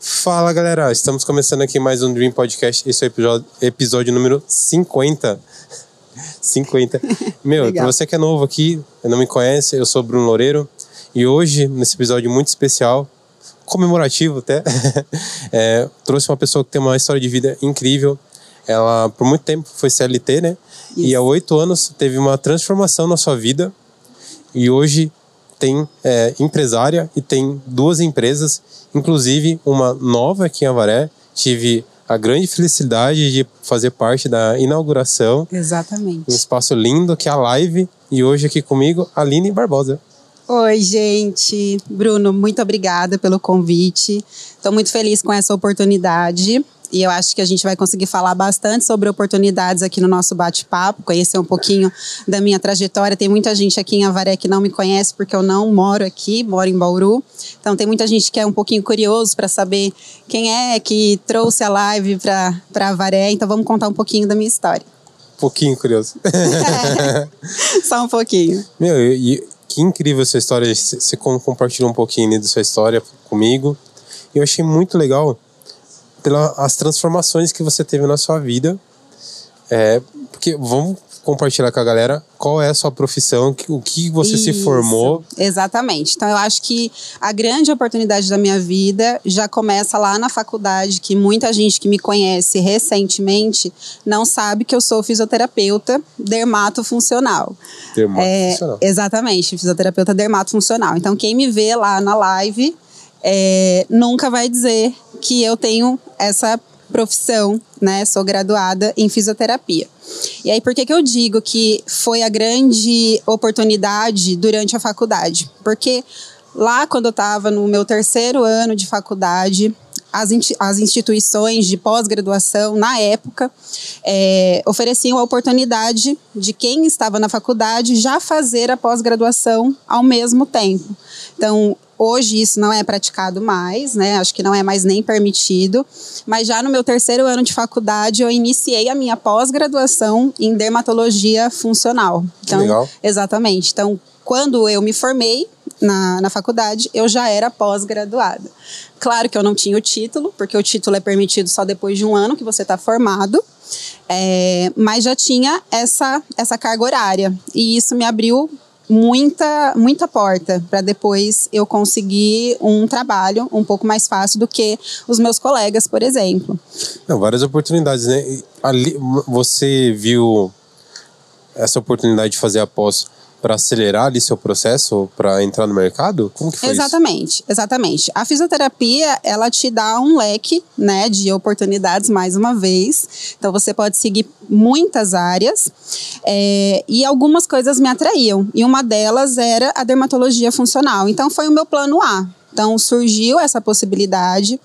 Fala galera, estamos começando aqui mais um Dream Podcast. Esse é o episódio, episódio número 50. 50. Meu, pra você que é novo aqui, não me conhece, eu sou Bruno Loureiro. E hoje, nesse episódio muito especial, comemorativo até, é, trouxe uma pessoa que tem uma história de vida incrível. Ela, por muito tempo, foi CLT, né? E Isso. há oito anos teve uma transformação na sua vida. E hoje tem é, empresária e tem duas empresas, inclusive uma nova aqui em Avaré. Tive a grande felicidade de fazer parte da inauguração, um Exatamente. espaço lindo que é a Live. E hoje aqui comigo, Aline Barbosa. Oi, gente. Bruno, muito obrigada pelo convite. Estou muito feliz com essa oportunidade. E eu acho que a gente vai conseguir falar bastante sobre oportunidades aqui no nosso bate-papo, conhecer um pouquinho da minha trajetória. Tem muita gente aqui em Avaré que não me conhece porque eu não moro aqui, moro em Bauru. Então tem muita gente que é um pouquinho curioso para saber quem é que trouxe a live para Avaré. Então vamos contar um pouquinho da minha história. Um pouquinho curioso. Só um pouquinho. Meu, e, que incrível essa história. Você você com- compartilhou um pouquinho né, da sua história comigo. Eu achei muito legal pelas transformações que você teve na sua vida. É, porque vamos compartilhar com a galera qual é a sua profissão, o que você se Isso, formou. Exatamente. Então, eu acho que a grande oportunidade da minha vida já começa lá na faculdade, que muita gente que me conhece recentemente não sabe que eu sou fisioterapeuta dermatofuncional. Termo É, exatamente, fisioterapeuta dermatofuncional. Então, quem me vê lá na live é, nunca vai dizer que eu tenho essa profissão, né? Sou graduada em fisioterapia. E aí, por que, que eu digo que foi a grande oportunidade durante a faculdade? Porque lá, quando eu estava no meu terceiro ano de faculdade, as, as instituições de pós-graduação, na época, é, ofereciam a oportunidade de quem estava na faculdade já fazer a pós-graduação ao mesmo tempo. Então, hoje isso não é praticado mais, né? Acho que não é mais nem permitido. Mas já no meu terceiro ano de faculdade, eu iniciei a minha pós-graduação em dermatologia funcional. Então, legal. Exatamente. Então, quando eu me formei na, na faculdade, eu já era pós-graduada. Claro que eu não tinha o título, porque o título é permitido só depois de um ano que você está formado. É, mas já tinha essa, essa carga horária. E isso me abriu muita, muita porta para depois eu conseguir um trabalho um pouco mais fácil do que os meus colegas, por exemplo. Não, várias oportunidades, né? Ali, você viu essa oportunidade de fazer a pós para acelerar ali seu processo para entrar no mercado? Como que foi isso? Exatamente, exatamente. A fisioterapia, ela te dá um leque, né, de oportunidades mais uma vez. Então você pode seguir muitas áreas é, e algumas coisas me atraíam. E uma delas era a dermatologia funcional. Então foi o meu plano A. Então surgiu essa possibilidade.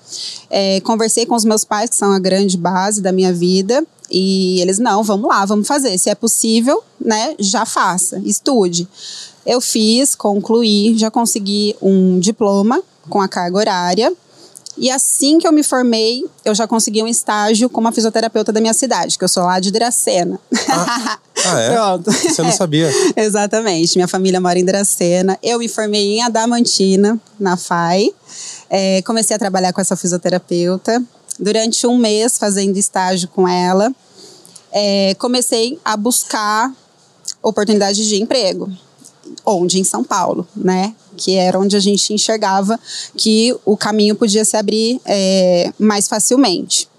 É, conversei com os meus pais, que são a grande base da minha vida. E eles, não, vamos lá, vamos fazer. Se é possível, né, já faça, estude. Eu fiz, concluí, já consegui um diploma com a carga horária. E assim que eu me formei, eu já consegui um estágio como a fisioterapeuta da minha cidade, que eu sou lá de Dracena. Ah, é? Pronto. Você não sabia? Exatamente. Minha família mora em Dracena. Eu me formei em Adamantina, na FAI. É, comecei a trabalhar com essa fisioterapeuta. Durante um mês, fazendo estágio com ela, é, comecei a buscar oportunidades de emprego. Onde? Em São Paulo, né? Que era onde a gente enxergava que o caminho podia se abrir é, mais facilmente.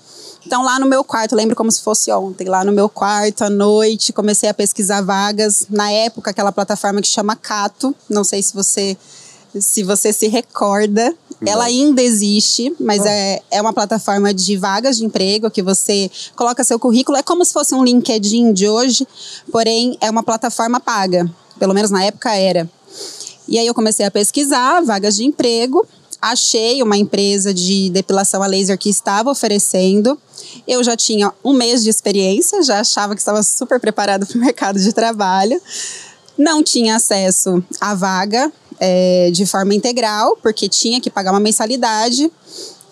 Então, lá no meu quarto, lembro como se fosse ontem, lá no meu quarto, à noite, comecei a pesquisar vagas. Na época, aquela plataforma que chama Cato, não sei se você se você se recorda. Ela ainda existe, mas é, é uma plataforma de vagas de emprego que você coloca seu currículo. É como se fosse um LinkedIn de hoje, porém é uma plataforma paga. Pelo menos na época era. E aí eu comecei a pesquisar vagas de emprego. Achei uma empresa de depilação a laser que estava oferecendo. Eu já tinha um mês de experiência, já achava que estava super preparada para o mercado de trabalho. Não tinha acesso à vaga é, de forma integral, porque tinha que pagar uma mensalidade.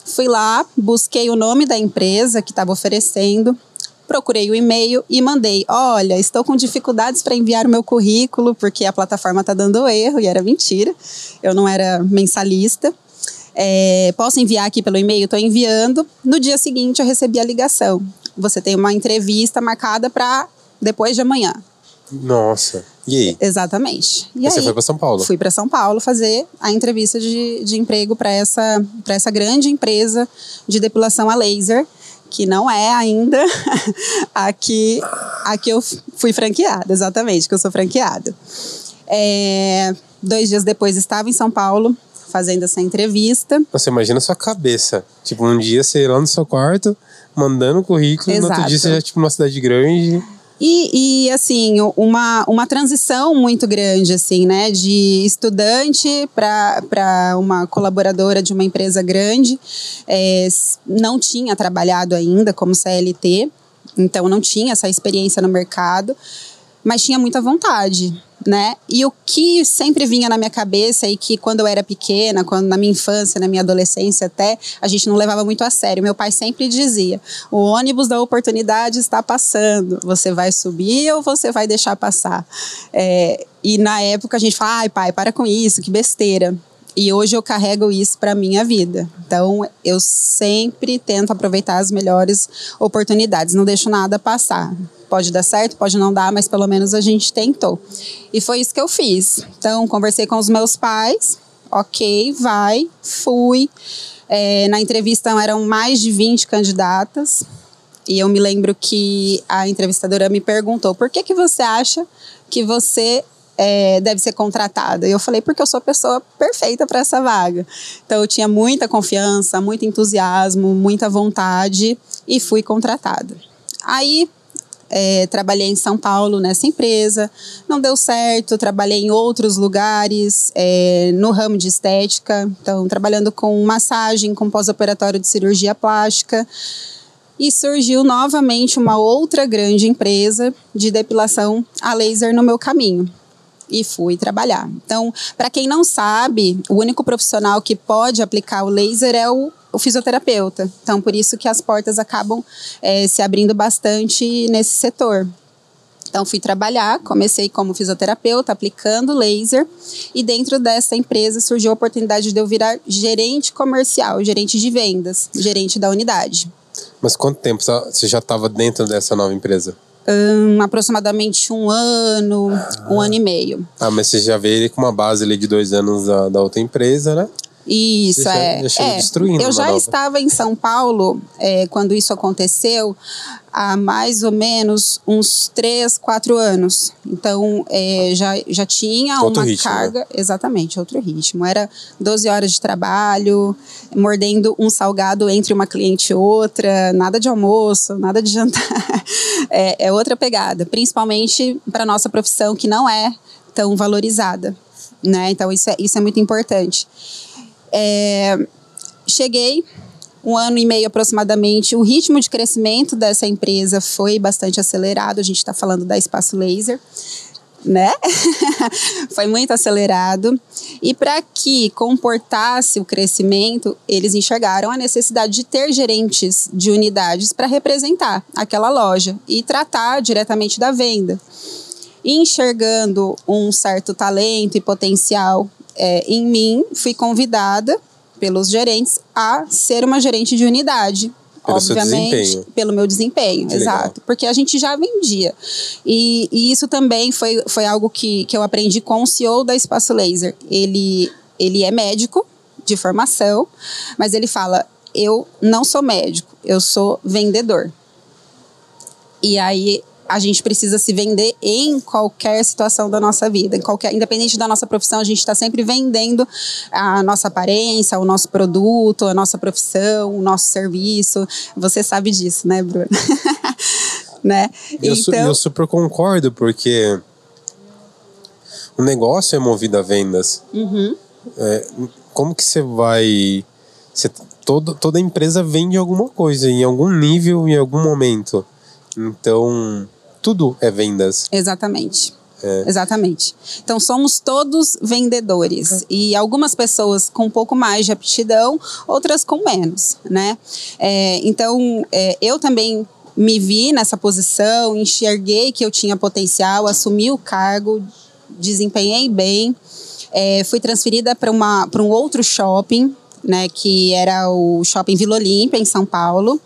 Fui lá, busquei o nome da empresa que estava oferecendo, procurei o e-mail e mandei: Olha, estou com dificuldades para enviar o meu currículo, porque a plataforma está dando erro, e era mentira. Eu não era mensalista. É, posso enviar aqui pelo e-mail? Estou enviando. No dia seguinte, eu recebi a ligação. Você tem uma entrevista marcada para depois de amanhã. Nossa. E aí? Exatamente. E Você aí, foi para São Paulo? Fui para São Paulo fazer a entrevista de, de emprego para essa, essa grande empresa de depilação a laser, que não é ainda a que, a que eu fui franqueada, exatamente, que eu sou franqueada. É, dois dias depois estava em São Paulo fazendo essa entrevista. Você imagina a sua cabeça. Tipo, um dia você lá no seu quarto, mandando currículo, no outro dia Exato. você já, tipo, numa cidade grande. E, e, assim, uma, uma transição muito grande, assim, né? De estudante para uma colaboradora de uma empresa grande. É, não tinha trabalhado ainda como CLT, então não tinha essa experiência no mercado, mas tinha muita vontade, né? E o que sempre vinha na minha cabeça e que quando eu era pequena, quando na minha infância, na minha adolescência até, a gente não levava muito a sério. Meu pai sempre dizia: "O ônibus da oportunidade está passando. Você vai subir ou você vai deixar passar?" É, e na época a gente fala: "Ai, pai, para com isso, que besteira." E hoje eu carrego isso para minha vida. Então, eu sempre tento aproveitar as melhores oportunidades, não deixo nada passar. Pode dar certo, pode não dar, mas pelo menos a gente tentou. E foi isso que eu fiz. Então, conversei com os meus pais. Ok, vai, fui. É, na entrevista eram mais de 20 candidatas. E eu me lembro que a entrevistadora me perguntou: por que, que você acha que você é, deve ser contratada? E eu falei: porque eu sou a pessoa perfeita para essa vaga. Então eu tinha muita confiança, muito entusiasmo, muita vontade e fui contratada. Aí é, trabalhei em São Paulo nessa empresa, não deu certo, trabalhei em outros lugares, é, no ramo de estética, então trabalhando com massagem, com pós-operatório de cirurgia plástica. E surgiu novamente uma outra grande empresa de depilação a laser no meu caminho. E fui trabalhar. Então, para quem não sabe, o único profissional que pode aplicar o laser é o, o fisioterapeuta. Então, por isso que as portas acabam eh, se abrindo bastante nesse setor. Então, fui trabalhar, comecei como fisioterapeuta, aplicando laser, e dentro dessa empresa surgiu a oportunidade de eu virar gerente comercial, gerente de vendas, gerente da unidade. Mas quanto tempo você já estava dentro dessa nova empresa? Hum, aproximadamente um ano, um ano e meio. Ah, mas você já veio com uma base ali de dois anos da, da outra empresa, né? Isso, já- é. chegou é. destruindo Eu já nova. estava em São Paulo é, quando isso aconteceu, há mais ou menos uns três, quatro anos. Então, é, já, já tinha Outro uma ritmo, né? carga. Exatamente, outro ritmo. Era 12 horas de trabalho, mordendo um salgado entre uma cliente e outra, nada de almoço, nada de jantar. É, é outra pegada, principalmente para nossa profissão, que não é tão valorizada. Né? Então, isso é, isso é muito importante. É, cheguei um ano e meio aproximadamente. O ritmo de crescimento dessa empresa foi bastante acelerado. A gente está falando da Espaço Laser, né? foi muito acelerado. E para que comportasse o crescimento, eles enxergaram a necessidade de ter gerentes de unidades para representar aquela loja e tratar diretamente da venda. Enxergando um certo talento e potencial é, em mim, fui convidada pelos gerentes a ser uma gerente de unidade. Pelo obviamente, pelo meu desempenho, Que exato. legal. Porque a gente já vendia. E, e isso também foi, foi algo que, que eu aprendi com o CEO da Espaço Laser. Ele, ele é médico de formação, mas ele fala: eu não sou médico, eu sou vendedor. E aí a gente precisa se vender em qualquer situação da nossa vida, em qualquer, independente da nossa profissão, a gente está sempre vendendo a nossa aparência, o nosso produto, a nossa profissão, o nosso serviço. Você sabe disso, né, Bruno? né? Eu, su- eu super concordo, porque o negócio é movido a vendas. Uhum. É, como que você vai. Você, todo, toda empresa vende alguma coisa, em algum nível, em algum momento. Então, tudo é vendas. Exatamente. É. Exatamente. Então somos todos vendedores e algumas pessoas com um pouco mais de aptidão, outras com menos, né? É, então é, eu também me vi nessa posição, enxerguei que eu tinha potencial, assumi o cargo, desempenhei bem, é, fui transferida para um outro shopping né, que era o Shopping Vila Olímpia, em São Paulo.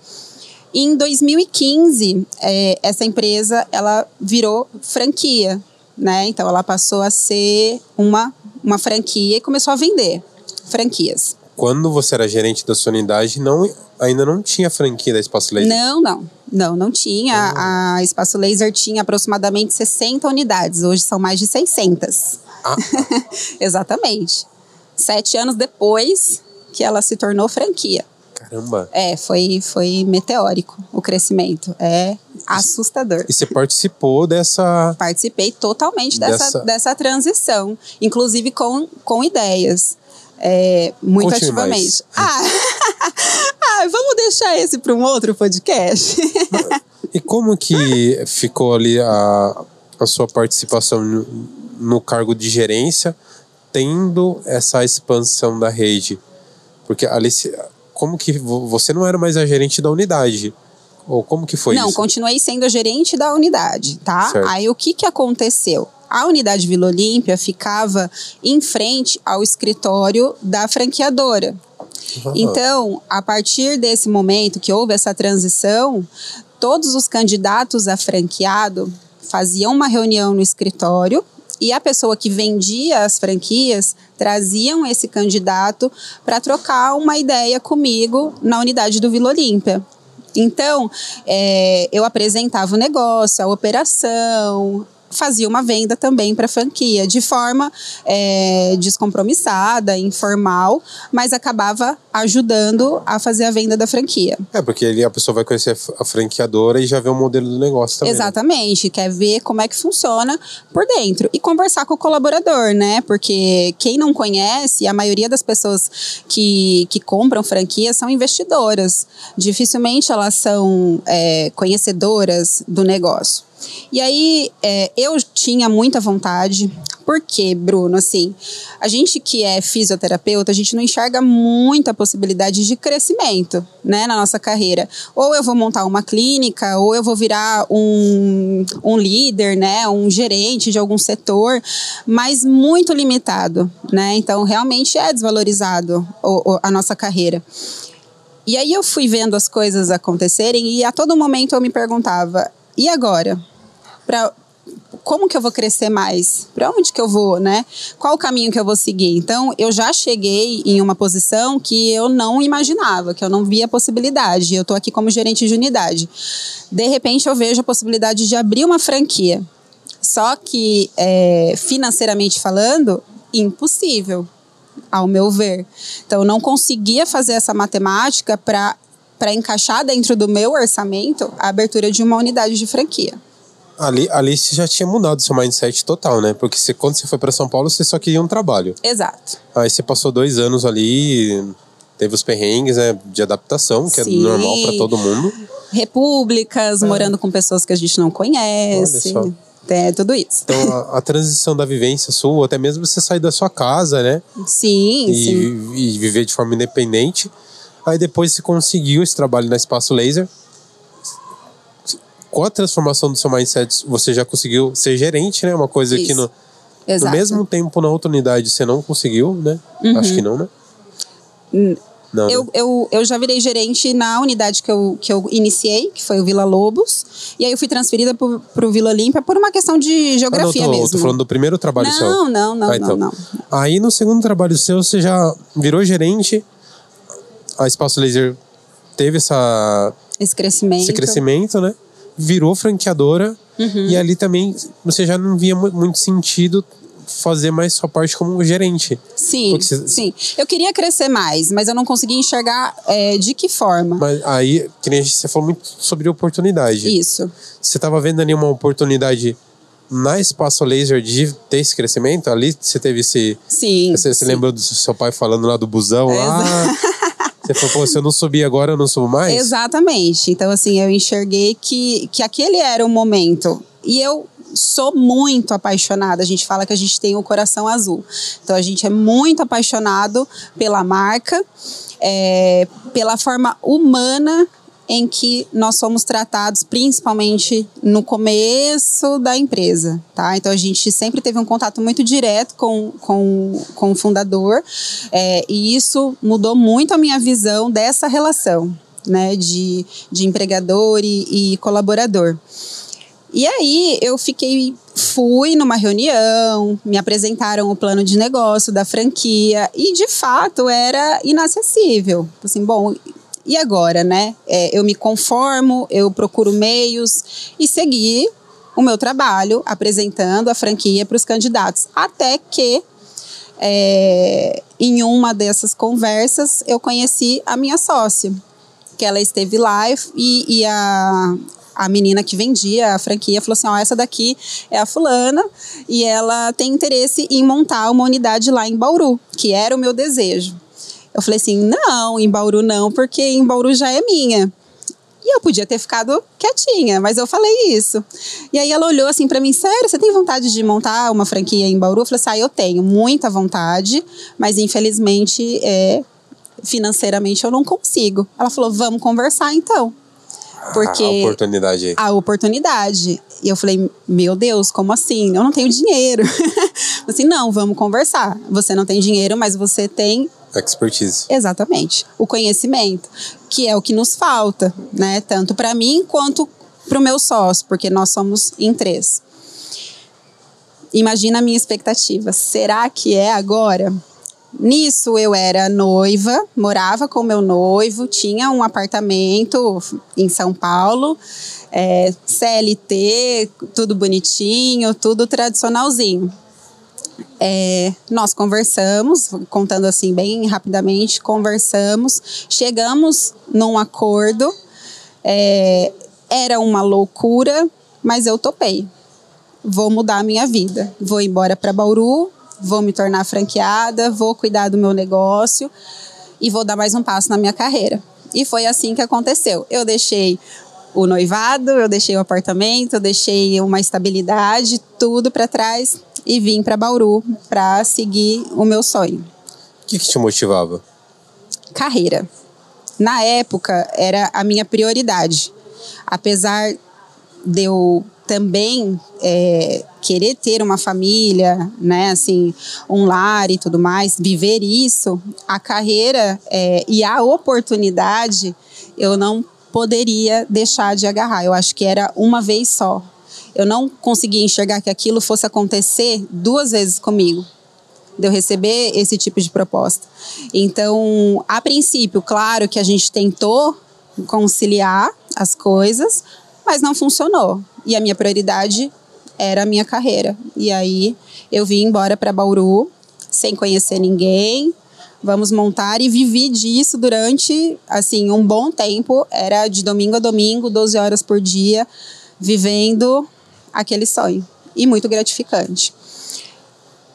E em 2015, é, essa empresa ela virou franquia, né? Então ela passou a ser uma, uma franquia e começou a vender franquias. Quando você era gerente da sua unidade, não, ainda não tinha franquia da Espaço Laser? Não, não. Não, não tinha. Ah. A Espaço Laser tinha aproximadamente 60 unidades. Hoje são mais de 600. Ah, Exatamente. Sete anos depois que ela se tornou franquia. Caramba. É, foi, foi meteórico o crescimento. É assustador. E você participou dessa. Participei totalmente dessa, Dessa- dessa transição, inclusive com, com ideias. É, muito Conte-me ativamente. mais. Ah, ah, vamos deixar esse para um outro podcast? E como que ficou ali a, a sua participação no, no cargo de gerência, tendo essa expansão da rede? Porque ali, se- como que vo- você não era mais a gerente da unidade? Ou como que foi Não, isso? continuei sendo a gerente da unidade, tá? Certo. Aí o que, que aconteceu? A unidade Vila Olímpia ficava em frente ao escritório da franqueadora. Ah, Então, a partir desse momento que houve essa transição, todos os candidatos a franqueado faziam uma reunião no escritório e a pessoa que vendia as franquias traziam esse candidato para trocar uma ideia comigo na unidade do Vila Olímpia. Então, é, eu apresentava o negócio, a operação, fazia uma venda também para franquia, de forma é, descompromissada, informal, mas acabava ajudando a fazer a venda da franquia. É, porque ali a pessoa vai conhecer a a franqueadora e já vê o modelo do negócio também. né? Exatamente, quer ver como é que funciona por dentro e conversar com o colaborador, né? Porque quem não conhece, a maioria das pessoas que, que compram franquia são investidoras. Dificilmente elas são é, conhecedoras do negócio. E aí, é, eu tinha muita vontade, porque, Bruno, assim, a gente que é fisioterapeuta, a gente não enxerga muita possibilidade de crescimento, né, na nossa carreira. Ou eu vou montar uma clínica, ou eu vou virar um, um líder, né, um gerente de algum setor, mas muito limitado, né, então realmente é desvalorizado a nossa carreira. E aí eu fui vendo as coisas acontecerem e a todo momento eu me perguntava: e agora? Pra, como que eu vou crescer mais? Para onde que eu vou, né? Qual o caminho que eu vou seguir? Então, eu já cheguei em uma posição que eu não imaginava, que eu não via possibilidade. Eu estou aqui como gerente de unidade. De repente, eu vejo a possibilidade de abrir uma franquia. Só que, é, financeiramente falando, impossível, ao meu ver. Então, eu não conseguia fazer essa matemática para para encaixar dentro do meu orçamento a abertura de uma unidade de franquia. Ali, ali você já tinha mudado seu mindset total, né? Porque você, quando você foi para São Paulo, você só queria um trabalho. Exato. Aí você passou dois anos ali, teve os perrengues né, de adaptação, que Sim. é normal para todo mundo. Repúblicas, morando com pessoas que a gente não conhece. É. É, tudo isso. Então, a, a transição da vivência sua, até mesmo você sair da sua casa, né? Sim, E, sim. e viver de forma independente. Aí depois você conseguiu esse trabalho na Espaço Laser. Com a transformação do seu mindset, você já conseguiu ser gerente, né? Uma coisa que Isso. no, no. Uhum. mesmo tempo na outra unidade você não conseguiu, né? Acho que não, né? Não, Eu, né? eu, eu já virei gerente na unidade que eu, que eu iniciei, que foi o Vila Lobos. E aí eu fui transferida para o Vila Olímpia por uma questão de Ah, não, geografia tô, mesmo. tô falando do primeiro trabalho seu. não, não, não, Ah, então. não, não. Aí no segundo trabalho seu, você já virou gerente. A Espaço Laser teve essa, Esse crescimento. esse crescimento, né? Virou franqueadora. Uhum. E ali também você já não via mu- muito sentido fazer mais sua parte como gerente. Sim, Porque você- sim. Eu queria crescer mais, mas eu não conseguia enxergar é, de que forma. Mas aí, que nem você falou muito sobre oportunidade. Isso. Você estava vendo ali uma oportunidade na Espaço Laser de ter esse crescimento? Ali você teve esse. Sim. Você, você sim. lembrou do seu pai falando lá do busão lá? Você falou, pô, se eu não subir agora, eu não subo mais? Exatamente. Então, assim, eu enxerguei que, que aquele era o momento. E eu sou muito apaixonada. A gente fala que a gente tem o coração azul. Então, a gente é muito apaixonado pela marca, é, pela forma humana em que nós somos tratados principalmente no começo da empresa, tá? Então a gente sempre teve um contato muito direto com, com, com o fundador é, e isso mudou muito a minha visão dessa relação, né? De, de empregador e, e colaborador. E aí eu fiquei, fui numa reunião, me apresentaram o plano de negócio da franquia e de fato era inacessível. Assim, bom, e agora, né? É, eu me conformo, eu procuro meios e seguir o meu trabalho apresentando a franquia para os candidatos. Até que é, em uma dessas conversas eu conheci a minha sócia, que ela esteve lá e, e a, a menina que vendia a franquia falou assim: ó, essa daqui é a fulana e ela tem interesse em montar uma unidade lá em Bauru, que era o meu desejo. Eu falei assim: não, em Bauru não, porque em Bauru já é minha. E eu podia ter ficado quietinha, mas eu falei isso. E aí ela olhou assim para mim: sério, você tem vontade de montar uma franquia em Bauru? Eu falei assim: ah, eu tenho muita vontade, mas infelizmente é, financeiramente eu não consigo. Ela falou: vamos conversar então. Porque a oportunidade. A oportunidade. E eu falei, meu Deus, como assim? Eu não tenho dinheiro. assim, não, vamos conversar. Você não tem dinheiro, mas você tem expertise. Exatamente. O conhecimento, que é o que nos falta, né? Tanto para mim quanto para o meu sócio, porque nós somos em três. Imagina a minha expectativa. Será que é agora? Nisso eu era noiva, morava com meu noivo, tinha um apartamento em São Paulo, é, CLT, tudo bonitinho, tudo tradicionalzinho. É, nós conversamos, contando assim bem rapidamente, conversamos, chegamos num acordo. É, era uma loucura, mas eu topei. Vou mudar a minha vida. Vou embora para Bauru, vou me tornar franqueada, vou cuidar do meu negócio e vou dar mais um passo na minha carreira. E foi assim que aconteceu. Eu deixei o noivado, eu deixei o apartamento, eu deixei uma estabilidade, tudo para trás e vim para Bauru para seguir o meu sonho. O que, que te motivava? Carreira. Na época era a minha prioridade. Apesar de eu também é, querer ter uma família, né, assim, um lar e tudo mais, viver isso, a carreira é, e a oportunidade eu não poderia deixar de agarrar. Eu acho que era uma vez só. Eu não conseguia enxergar que aquilo fosse acontecer duas vezes comigo de eu receber esse tipo de proposta. Então, a princípio, claro que a gente tentou conciliar as coisas, mas não funcionou. E a minha prioridade era a minha carreira. E aí eu vim embora para Bauru sem conhecer ninguém. Vamos montar e vivi disso durante assim um bom tempo. Era de domingo a domingo, 12 horas por dia, vivendo aquele sonho. E muito gratificante.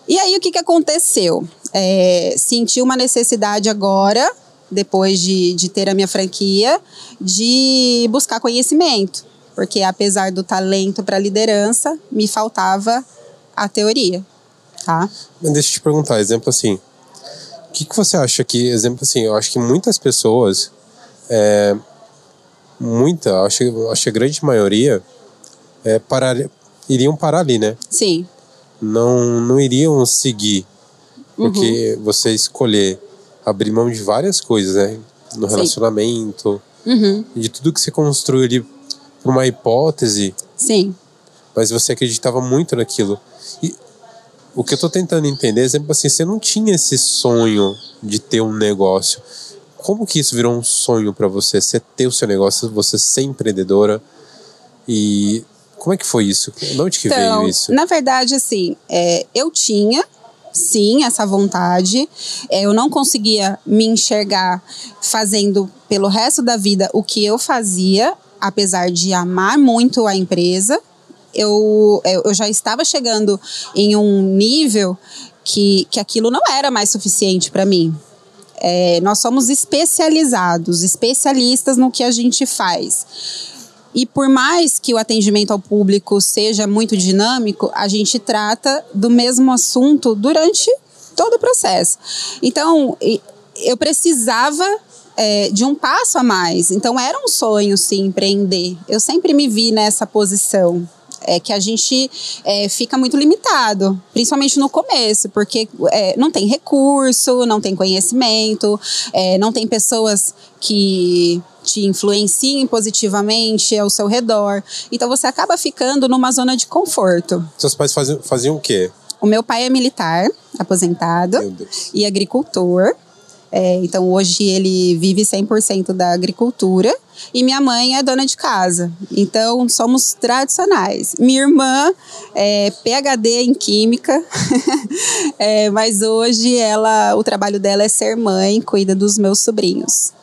E aí o que, que aconteceu? É, senti uma necessidade agora, depois de, de ter a minha franquia, de buscar conhecimento porque apesar do talento para liderança, me faltava a teoria, tá? Mas deixa eu te perguntar, exemplo assim, o que, que você acha que, exemplo assim, eu acho que muitas pessoas, é, muita, acho, acho que a grande maioria, é, parar, iriam parar ali, né? Sim. Não, não iriam seguir, porque uhum. você escolher abrir mão de várias coisas, né? No relacionamento, uhum. de tudo que você construiu ali por uma hipótese. Sim. Mas você acreditava muito naquilo. E o que eu tô tentando entender é, exemplo assim, você não tinha esse sonho de ter um negócio. Como que isso virou um sonho para você? Você ter o seu negócio, você ser empreendedora. E como é que foi isso? De onde que então, veio isso? Na verdade, assim, é, eu tinha sim essa vontade. É, eu não conseguia me enxergar fazendo pelo resto da vida o que eu fazia apesar de amar muito a empresa, eu, eu já estava chegando em um nível que, que aquilo não era mais suficiente para mim. É, nós somos especializados, especialistas no que a gente faz. E por mais que o atendimento ao público seja muito dinâmico, a gente trata do mesmo assunto durante todo o processo. Então, eu precisava é, de um passo a mais. Então era um sonho, sim, empreender. Eu sempre me vi nessa posição é que a gente é, fica muito limitado, principalmente no começo, porque é, não tem recurso, não tem conhecimento, é, não tem pessoas que te influenciem positivamente ao seu redor. Então você acaba ficando numa zona de conforto. Seus pais faziam, faziam o quê? O meu pai é militar, aposentado, e agricultor. É, então hoje ele vive 100% da agricultura e minha mãe é dona de casa. Então somos tradicionais. Minha irmã é PhD em química, é, mas hoje ela, o trabalho dela é ser mãe, cuida dos meus sobrinhos.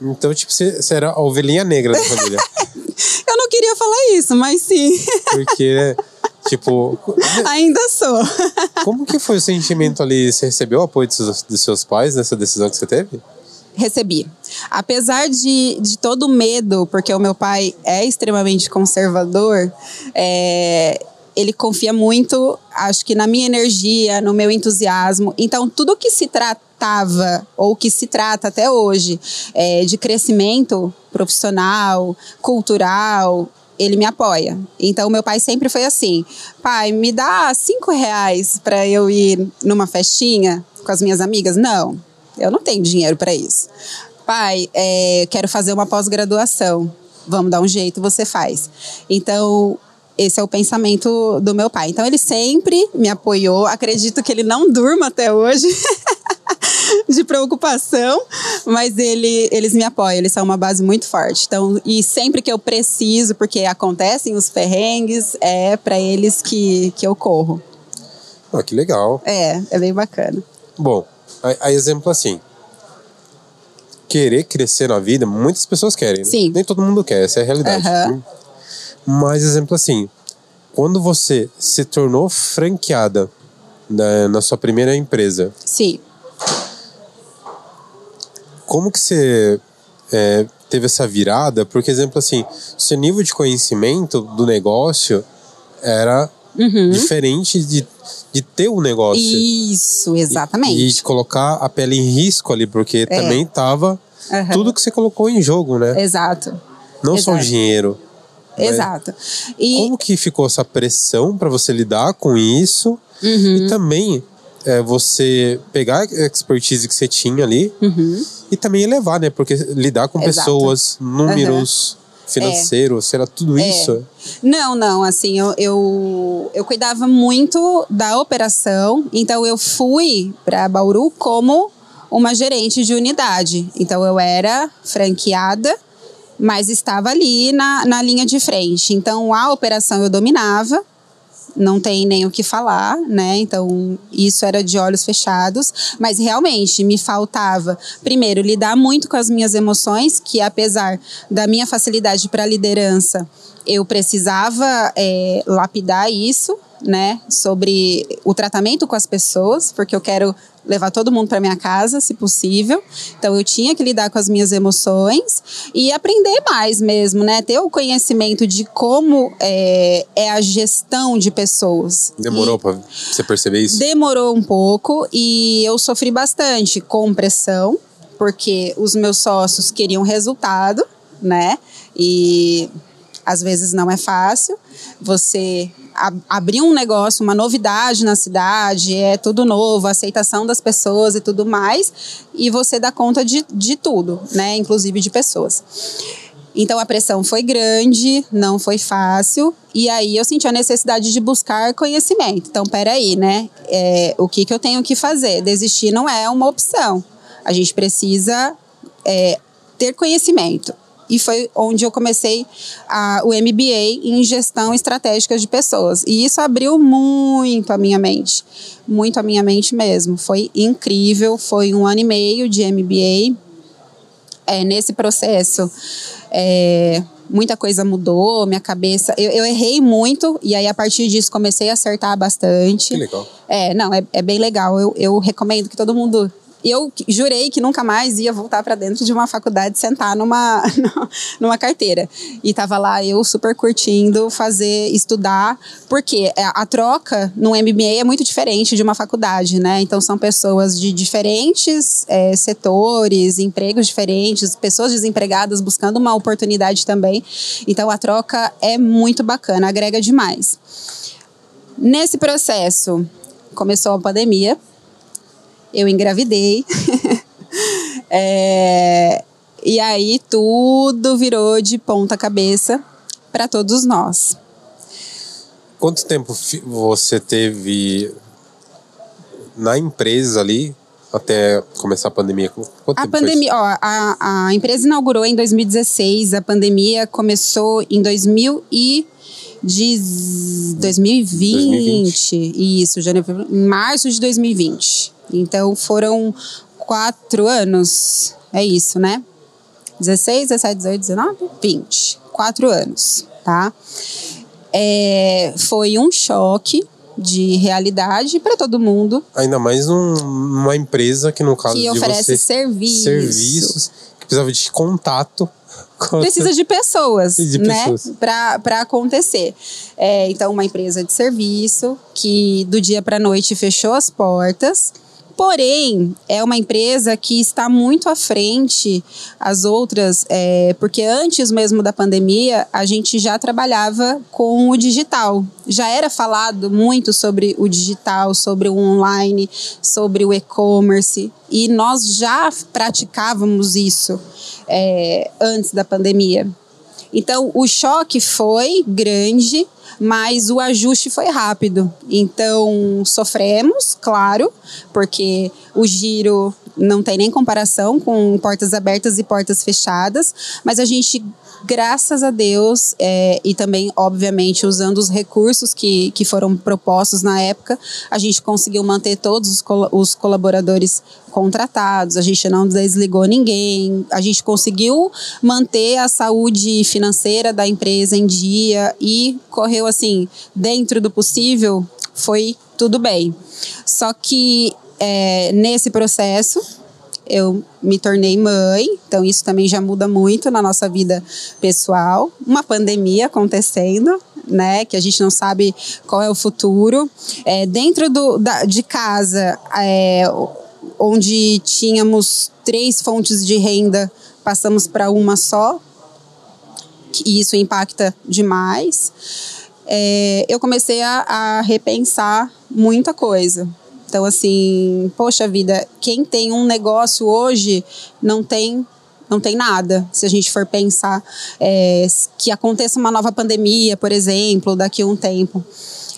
Então, tipo, você, era a ovelhinha negra da família. Eu não queria falar isso, mas sim. Porque Tipo. Ainda sou. como que foi o sentimento ali? Você recebeu o apoio dos seus, dos seus pais nessa decisão que você teve? Recebi. Apesar de, de todo o medo, porque o meu pai é extremamente conservador, é, ele confia muito, acho que na minha energia, no meu entusiasmo. Então, tudo que se tratava, ou que se trata até hoje, é, de crescimento profissional, cultural, ele me apoia. Então, meu pai sempre foi assim: pai, me dá cinco reais para eu ir numa festinha com as minhas amigas? Não, eu não tenho dinheiro para isso. Pai, é, quero fazer uma pós-graduação. Vamos dar um jeito, você faz. Então, esse é o pensamento do meu pai. Então, ele sempre me apoiou. Acredito que ele não durma até hoje. de preocupação, mas ele, eles me apoiam, eles são uma base muito forte. Então, e sempre que eu preciso, porque acontecem os perrengues, é para eles que, que eu corro. Ah, que legal. É, é bem bacana. Bom, a, a exemplo assim, querer crescer na vida, muitas pessoas querem. Né? Sim. Nem todo mundo quer, essa é a realidade. Uhum. Mas, exemplo assim, quando você se tornou franqueada na, na sua primeira empresa. Sim como que você é, teve essa virada? Porque, exemplo assim, seu nível de conhecimento do negócio era uhum. diferente de, de ter o um negócio. Isso, exatamente. E, e, de colocar a pele em risco ali, porque é. também tava uhum. tudo que você colocou em jogo, né? Exato. Não Exato. só o dinheiro. Né? Exato. E... Como que ficou essa pressão para você lidar com isso? Uhum. E também é, você pegar a expertise que você tinha ali uhum. e também elevar, né? Porque lidar com Exato. pessoas, números. Uhum. Financeiro, é. será tudo é. isso? Não, não, assim, eu, eu, eu cuidava muito da operação, então eu fui para Bauru como uma gerente de unidade. Então eu era franqueada, mas estava ali na, na linha de frente. Então a operação eu dominava, não tem nem o que falar, né? Então, isso era de olhos fechados, mas realmente me faltava, primeiro, lidar muito com as minhas emoções, que apesar da minha facilidade para liderança, eu precisava é, lapidar isso, né? Sobre o tratamento com as pessoas, porque eu quero levar todo mundo para minha casa, se possível. Então eu tinha que lidar com as minhas emoções e aprender mais mesmo, né? Ter o conhecimento de como é, é a gestão de pessoas. Demorou para você perceber isso? Demorou um pouco e eu sofri bastante com pressão, porque os meus sócios queriam resultado, né? E às vezes não é fácil. Você abrir um negócio, uma novidade na cidade, é tudo novo, aceitação das pessoas e tudo mais, e você dá conta de, de tudo, né? Inclusive de pessoas. Então a pressão foi grande, não foi fácil, e aí eu senti a necessidade de buscar conhecimento. Então, peraí, né? É, o que, que eu tenho que fazer? Desistir não é uma opção. A gente precisa é, ter conhecimento e foi onde eu comecei a, o MBA em gestão estratégica de pessoas. E isso abriu muito a minha mente, muito a minha mente mesmo. Foi incrível, foi um ano e meio de MBA. É, nesse processo, é, muita coisa mudou, minha cabeça. Eu, eu, errei muito, e aí a partir disso comecei a acertar bastante. Que legal. É, não, é, é bem legal. Eu, eu recomendo que todo mundo eu jurei que nunca mais ia voltar para dentro de uma faculdade sentar numa, numa carteira. E tava lá eu super curtindo fazer, estudar, porque a troca no MBA é muito diferente de uma faculdade, né? Então são pessoas de diferentes é, setores, empregos diferentes, pessoas desempregadas buscando uma oportunidade também. Então a troca é muito bacana, agrega demais. Nesse processo, começou a pandemia, eu engravidei. é, e aí tudo virou de ponta cabeça para todos nós. Quanto tempo você teve na empresa ali até começar a pandemia? Quanto a pandemia, ó, a, a empresa inaugurou em 2016, a pandemia começou em 2000 e de 2020, 2020. Isso, janeiro, março de 2020. Então foram quatro anos, é isso, né? 16, 17, 18, 19, 20. Quatro anos, tá? É, foi um choque de realidade para todo mundo. Ainda mais num, numa empresa que, no caso que oferece você, serviços. serviços, que precisava de contato precisa de pessoas, de né? Para acontecer. É, então, uma empresa de serviço que do dia para noite fechou as portas Porém, é uma empresa que está muito à frente as outras, é, porque antes mesmo da pandemia, a gente já trabalhava com o digital. Já era falado muito sobre o digital, sobre o online, sobre o e-commerce, e nós já praticávamos isso é, antes da pandemia. Então, o choque foi grande, mas o ajuste foi rápido. Então, sofremos, claro, porque o giro não tem nem comparação com portas abertas e portas fechadas, mas a gente graças a Deus, é, e também, obviamente, usando os recursos que, que foram propostos na época, a gente conseguiu manter todos os, col os colaboradores contratados, a gente não desligou ninguém, a gente conseguiu manter a saúde financeira da empresa em dia e correu assim, dentro do possível, foi tudo bem. Só que é, nesse processo, eu me tornei mãe, então isso também já muda muito na nossa vida pessoal. Uma pandemia acontecendo, né? Que a gente não sabe qual é o futuro. É, dentro do, da, de casa, é, onde tínhamos três fontes de renda, passamos para uma só. E isso impacta demais. É, eu comecei a, a repensar muita coisa então, assim, poxa vida, quem tem um negócio hoje não tem não tem nada. Se a gente for pensar é, que aconteça uma nova pandemia, por exemplo, daqui a um tempo.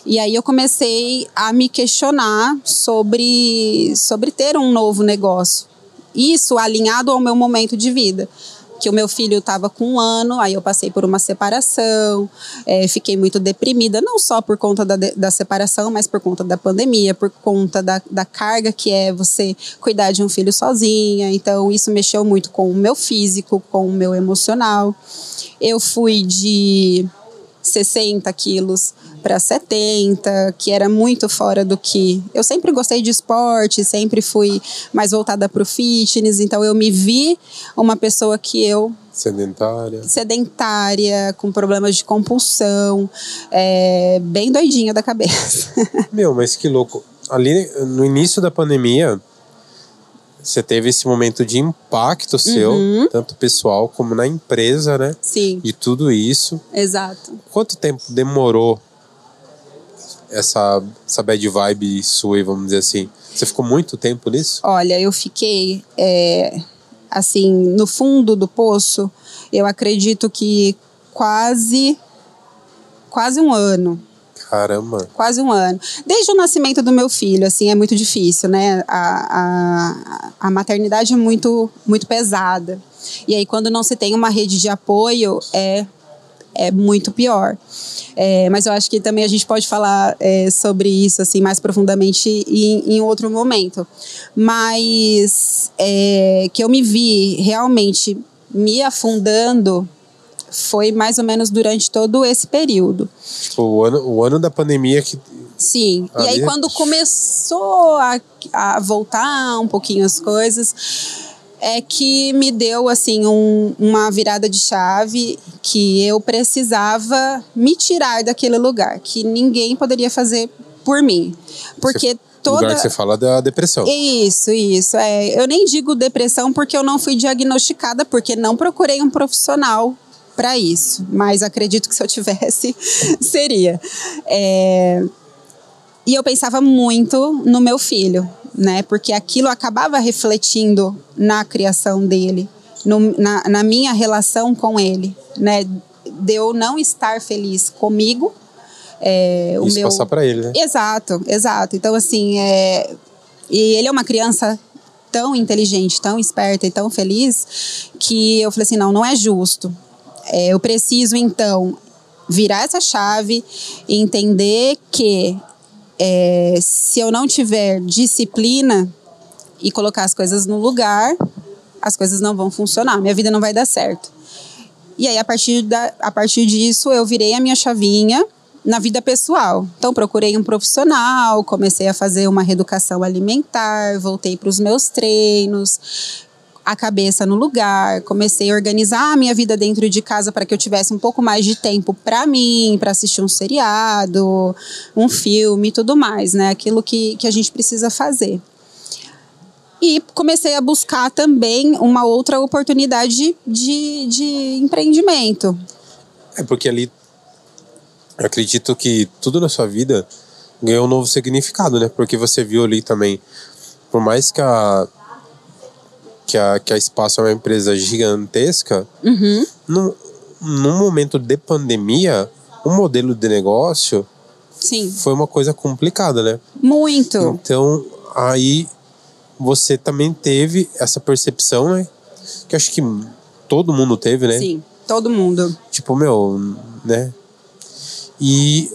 E aí eu comecei a me questionar sobre, sobre ter um novo negócio. Isso alinhado ao meu momento de vida que o meu filho estava com um ano, aí eu passei por uma separação, é, fiquei muito deprimida, não só por conta da, da separação, mas por conta da pandemia, por conta da, da carga que é você cuidar de um filho sozinha. Então, isso mexeu muito com o meu físico, com o meu emocional. Eu fui de 60 quilos para 70, que era muito fora do que. Eu sempre gostei de esporte, sempre fui mais voltada para o fitness, então eu me vi uma pessoa que eu. Sedentária. Sedentária, com problemas de compulsão, é, bem doidinha da cabeça. Meu, mas que louco. Ali no início da pandemia, você teve esse momento de impacto seu, uhum. tanto pessoal como na empresa, né? Sim. De tudo isso. Exato. Quanto tempo demorou essa, essa bad vibe sua, vamos dizer assim? Você ficou muito tempo nisso? Olha, eu fiquei, é, assim, no fundo do poço, eu acredito que quase, quase um ano. Caramba. Quase um ano. Desde o nascimento do meu filho, assim, é muito difícil, né? A, a, a maternidade é muito, muito pesada. E aí, quando não se tem uma rede de apoio, é, é muito pior. É, mas eu acho que também a gente pode falar é, sobre isso, assim, mais profundamente em, em outro momento. Mas é, que eu me vi realmente me afundando foi mais ou menos durante todo esse período. Tipo, o ano, o ano da pandemia que Sim. Ali- E aí, quando começou a, a voltar um pouquinho as coisas, é que me deu, assim, um- uma virada de chave que eu precisava me tirar daquele lugar, que ninguém poderia fazer por mim. Porque O toda. lugar que você fala da depressão. Isso, isso. É, eu nem digo depressão porque eu não fui diagnosticada, porque não procurei um profissional para isso. Mas acredito que se eu tivesse, seria. É, e eu pensava muito no meu filho, né? Porque aquilo acabava refletindo na criação dele, no- na, na minha relação com ele, né? De eu não estar feliz comigo. É, o Isso meu... passar pra ele, né? Exato, exato. Então, assim, é... e ele é uma criança tão inteligente, tão esperta e tão feliz que eu falei assim: não, não é justo. É, eu preciso, então, virar essa chave e entender que é, se eu não tiver disciplina e colocar as coisas no lugar, as coisas não vão funcionar, minha vida não vai dar certo. E aí, a partir, da, a partir disso, eu virei a minha chavinha na vida pessoal. Então, procurei um profissional, comecei a fazer uma reeducação alimentar, voltei para os meus treinos, a cabeça no lugar, comecei a organizar a minha vida dentro de casa para que eu tivesse um pouco mais de tempo para mim, para assistir um seriado, um filme e tudo mais, né? Aquilo que, que a gente precisa fazer. E comecei a buscar também uma outra oportunidade de, de empreendimento. É porque ali. Eu acredito que tudo na sua vida ganhou um novo significado, né? Porque você viu ali também. Por mais que a. Que a, que a Espaço é uma empresa gigantesca, Uhum. no, num momento de pandemia, o modelo de negócio Sim, foi uma coisa complicada, né? muito. Então, aí você também teve essa percepção, né? Que acho que todo mundo teve, né? Sim, todo mundo. Tipo, meu, né? E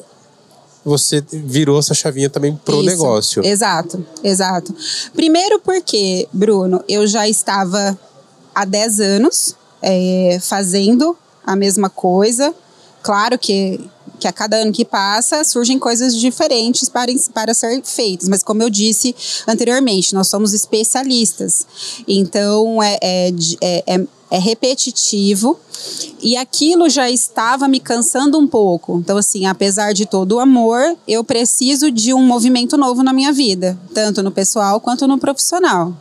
você virou essa chavinha também pro Isso, negócio. Exato, exato. Primeiro porque, Bruno, eu já estava há 10 anos é, fazendo a mesma coisa. Claro que, que a cada ano que passa surgem coisas diferentes para, para ser feitas, mas como eu disse anteriormente, nós somos especialistas. Então é, é, é, é, é repetitivo e aquilo já estava me cansando um pouco. Então, assim, apesar de todo o amor, eu preciso de um movimento novo na minha vida, tanto no pessoal quanto no profissional.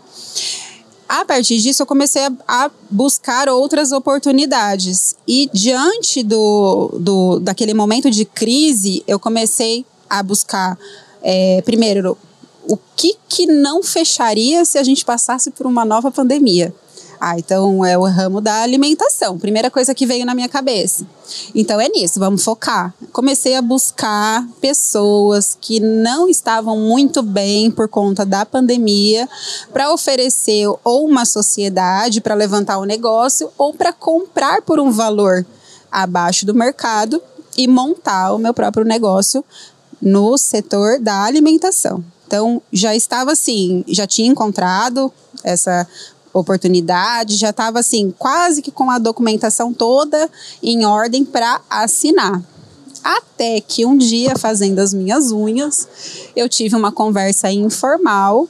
A partir disso, eu comecei a, a buscar outras oportunidades. E diante do, do, daquele momento de crise, eu comecei a buscar, é, primeiro, o que, que não fecharia se a gente passasse por uma nova pandemia. Ah, então é o ramo da alimentação. Primeira coisa que veio na minha cabeça. Então é nisso, vamos focar. Comecei a buscar pessoas que não estavam muito bem por conta da pandemia para oferecer ou uma sociedade para levantar o negócio ou para comprar por um valor abaixo do mercado e montar o meu próprio negócio no setor da alimentação. Então, já estava assim, já tinha encontrado essa oportunidade, já estava assim, quase que com a documentação toda em ordem para assinar. Até que um dia, fazendo as minhas unhas, eu tive uma conversa informal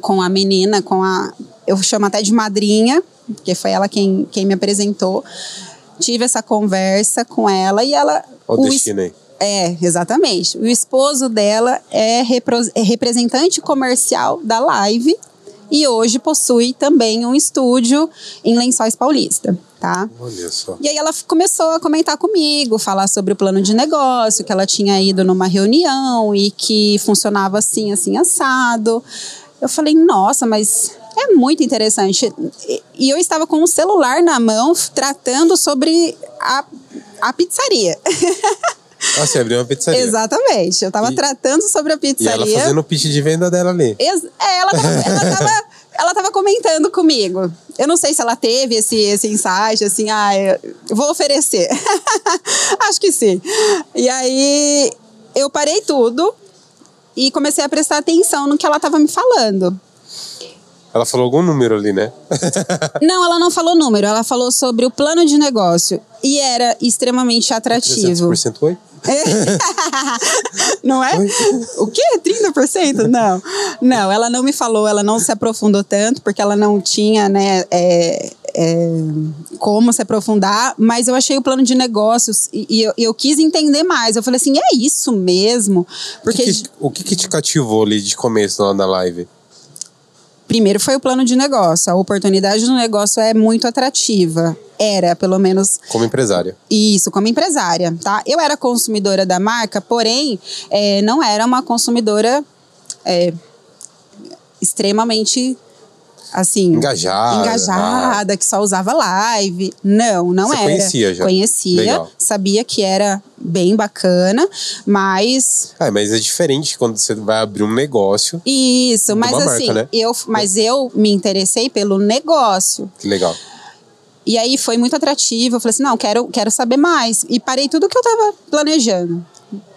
com a menina, com a. Eu chamo até de madrinha, porque foi ela quem, quem me apresentou. Tive essa conversa com ela e ela. Olha o o es- destino aí. é, exatamente. O esposo dela é, repro- é representante comercial da Live e hoje possui também um estúdio em Lençóis Paulista, tá? Olha só. E aí ela começou a comentar comigo, falar sobre o plano de negócio, que ela tinha ido numa reunião e que funcionava assim, assim, assado. Eu falei, nossa, mas é muito interessante. E- eu estava com o celular na mão, tratando sobre a, a pizzaria. Ah, você abriu uma pizzaria. Exatamente. Eu estava E- tratando sobre a E pizzaria. ela fazendo o pitch de venda dela ali. Ex- é, ela tava, ela, tava, ela tava comentando comigo. Eu não sei se ela teve esse, esse insight, assim, ah, eu vou oferecer. Acho que sim. E aí eu parei tudo e comecei a prestar atenção no que ela tava me falando. Ela falou algum número ali, né? Não, ela não falou número, ela falou sobre o plano de negócio. E era extremamente atrativo. 300% oi? não é? Oi? O quê? 30%? Não. Não, ela não me falou, ela não se aprofundou tanto, porque ela não tinha, né, é, é, como se aprofundar, mas eu achei o plano de negócios e, e eu, eu quis entender mais. Eu falei assim, é isso mesmo? Porque O que, que- o que, que te cativou ali de começo lá na live? Primeiro foi o plano de negócio. A oportunidade do negócio é muito atrativa. Era, pelo menos, Como empresária. Isso, como empresária, tá? Eu era consumidora da marca, porém, é, não era uma consumidora é, extremamente assim Engajada. engajada, que só usava live. Não, não Você era. conhecia já? Conhecia, Legal. sabia que era bem bacana, mas Ah, mas é diferente quando você vai abrir um negócio. isso, mas marca, assim, né? eu, mas eu me interessei pelo negócio. Que legal. E aí foi muito atrativo. Eu falei assim: não, quero, quero saber mais. E parei tudo que eu estava planejando.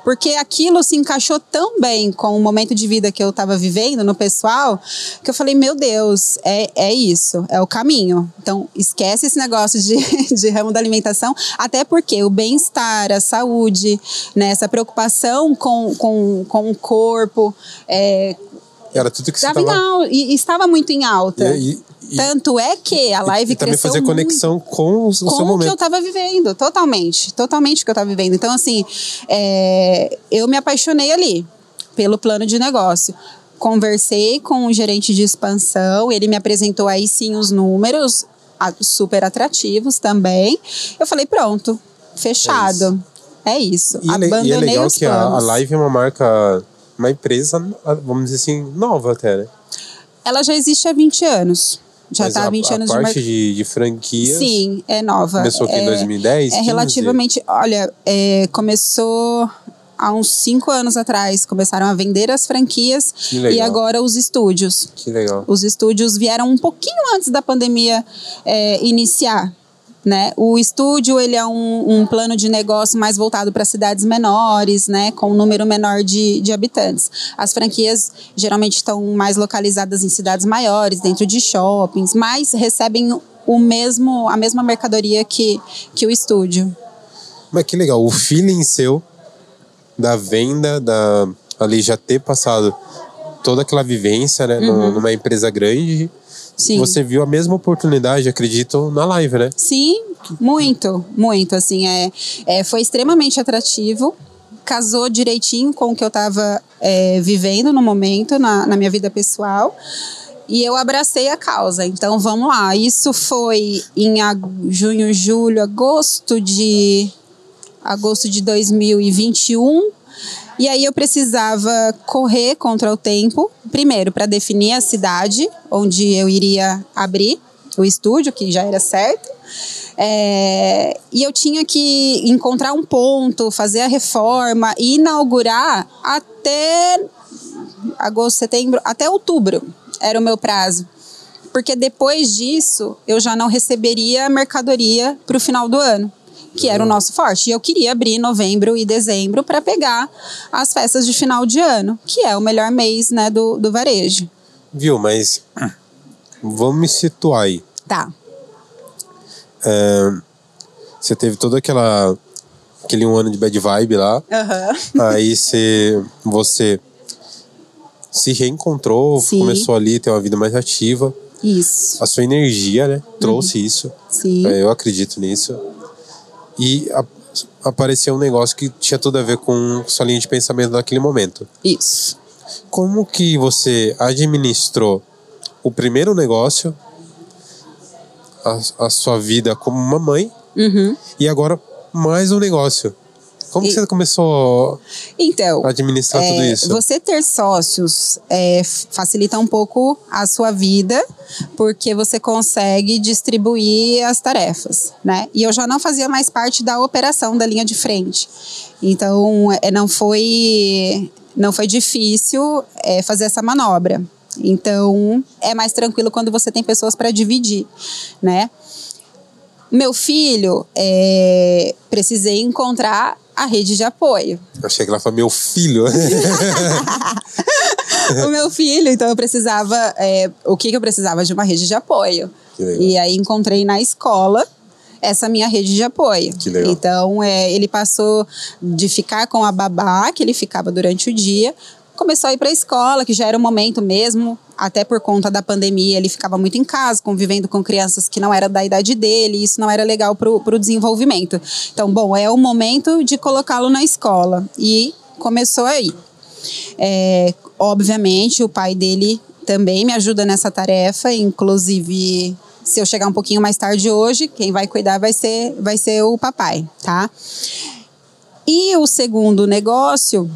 Porque aquilo se encaixou tão bem com o momento de vida que eu estava vivendo no pessoal, que eu falei: meu Deus, é, é isso, é o caminho. Então, esquece esse negócio de, de ramo da alimentação, até porque o bem-estar, a saúde, né, essa preocupação com, com, com o corpo, é, Era tudo que estava em e, e estava muito em alta. E, e- e- Tanto é que a live e também cresceu fazer muito conexão com o, o com seu o que eu momento. estava vivendo, totalmente, totalmente o que eu estava vivendo. Então, assim, é, eu me apaixonei ali pelo plano de negócio. Conversei com o gerente de expansão, ele me apresentou aí sim os números super atrativos também. Eu falei, pronto, fechado. É isso. E, é le- Abandonei e é legal que a, a. Live é uma marca, uma empresa, vamos dizer assim, nova até, né? Ela já existe há 20 anos. Já Mas está há a, 20 a anos de parte de, de franquias Sim, é nova. começou aqui é, em 2010, É 15? relativamente. Olha, é, começou há uns cinco anos atrás. Começaram a vender as franquias Que legal. e agora os estúdios. Que legal. Os estúdios vieram um pouquinho antes da pandemia é, iniciar. Né? O estúdio ele é um, um plano de negócio mais voltado para cidades menores, né? com um número menor de, de habitantes. As franquias geralmente estão mais localizadas em cidades maiores, dentro de shoppings, mas recebem o mesmo, a mesma mercadoria que, que o estúdio. Mas que legal, o feeling seu da venda, da ali já ter passado toda aquela vivência, né, no- numa empresa grande, Uhum. Sim. você viu a mesma oportunidade, acredito, na live, né? Sim, muito, muito. Assim, é, é, foi extremamente atrativo. Casou direitinho com o que eu estava vivendo no momento, na, na minha vida pessoal. E eu abracei a causa. Então, vamos lá. Isso foi em junho, julho, agosto de agosto de 2021. E aí eu precisava correr contra o tempo, primeiro para definir a cidade onde eu iria abrir o estúdio, que já era certo. É, e eu tinha que encontrar um ponto, fazer a reforma e inaugurar até agosto, setembro, até outubro era o meu prazo. Porque depois disso eu já não receberia mercadoria para o final do ano, que era o nosso forte. E eu queria abrir novembro e dezembro para pegar as festas de final de ano, que é o melhor mês né, do, do varejo. Viu, mas vamos me situar aí. Tá. É, você teve todo aquela aquele um ano de bad vibe lá, Aham. aí você, você se reencontrou, Sim. começou ali a ter uma vida mais ativa, Isso. a sua energia, né, trouxe Uhum. isso. Sim. É, eu acredito nisso. E a- apareceu um negócio que tinha tudo a ver com sua linha de pensamento naquele momento. Isso. Como que você administrou o primeiro negócio, a, a sua vida como mamãe, Uhum. e agora mais um negócio? Como que E- você começou Então. a administrar tudo É, isso? Você ter sócios é, facilita um pouco a sua vida, porque você consegue distribuir as tarefas, né? E eu já não fazia mais parte da operação da linha de frente. Então, é, não foi não foi difícil é, fazer essa manobra. Então, é mais tranquilo quando você tem pessoas para dividir, né? Meu filho, é, precisei encontrar a rede de apoio. Eu achei que ela falou meu filho. o meu filho, então eu precisava. É, o que, que eu precisava? De uma rede de apoio. E aí encontrei na escola essa minha rede de apoio. Que legal. Então, é, ele passou de ficar com a babá, que ele ficava durante o dia, começou a ir para a escola, que já era o momento mesmo, até por conta da pandemia, ele ficava muito em casa, convivendo com crianças que não era da idade dele, e isso não era legal para o desenvolvimento. Então, bom, é o momento de colocá-lo na escola. E começou aí. É, obviamente, o pai dele também me ajuda nessa tarefa, inclusive se eu chegar um pouquinho mais tarde hoje, quem vai cuidar vai ser, vai ser o papai, tá? E o segundo negócio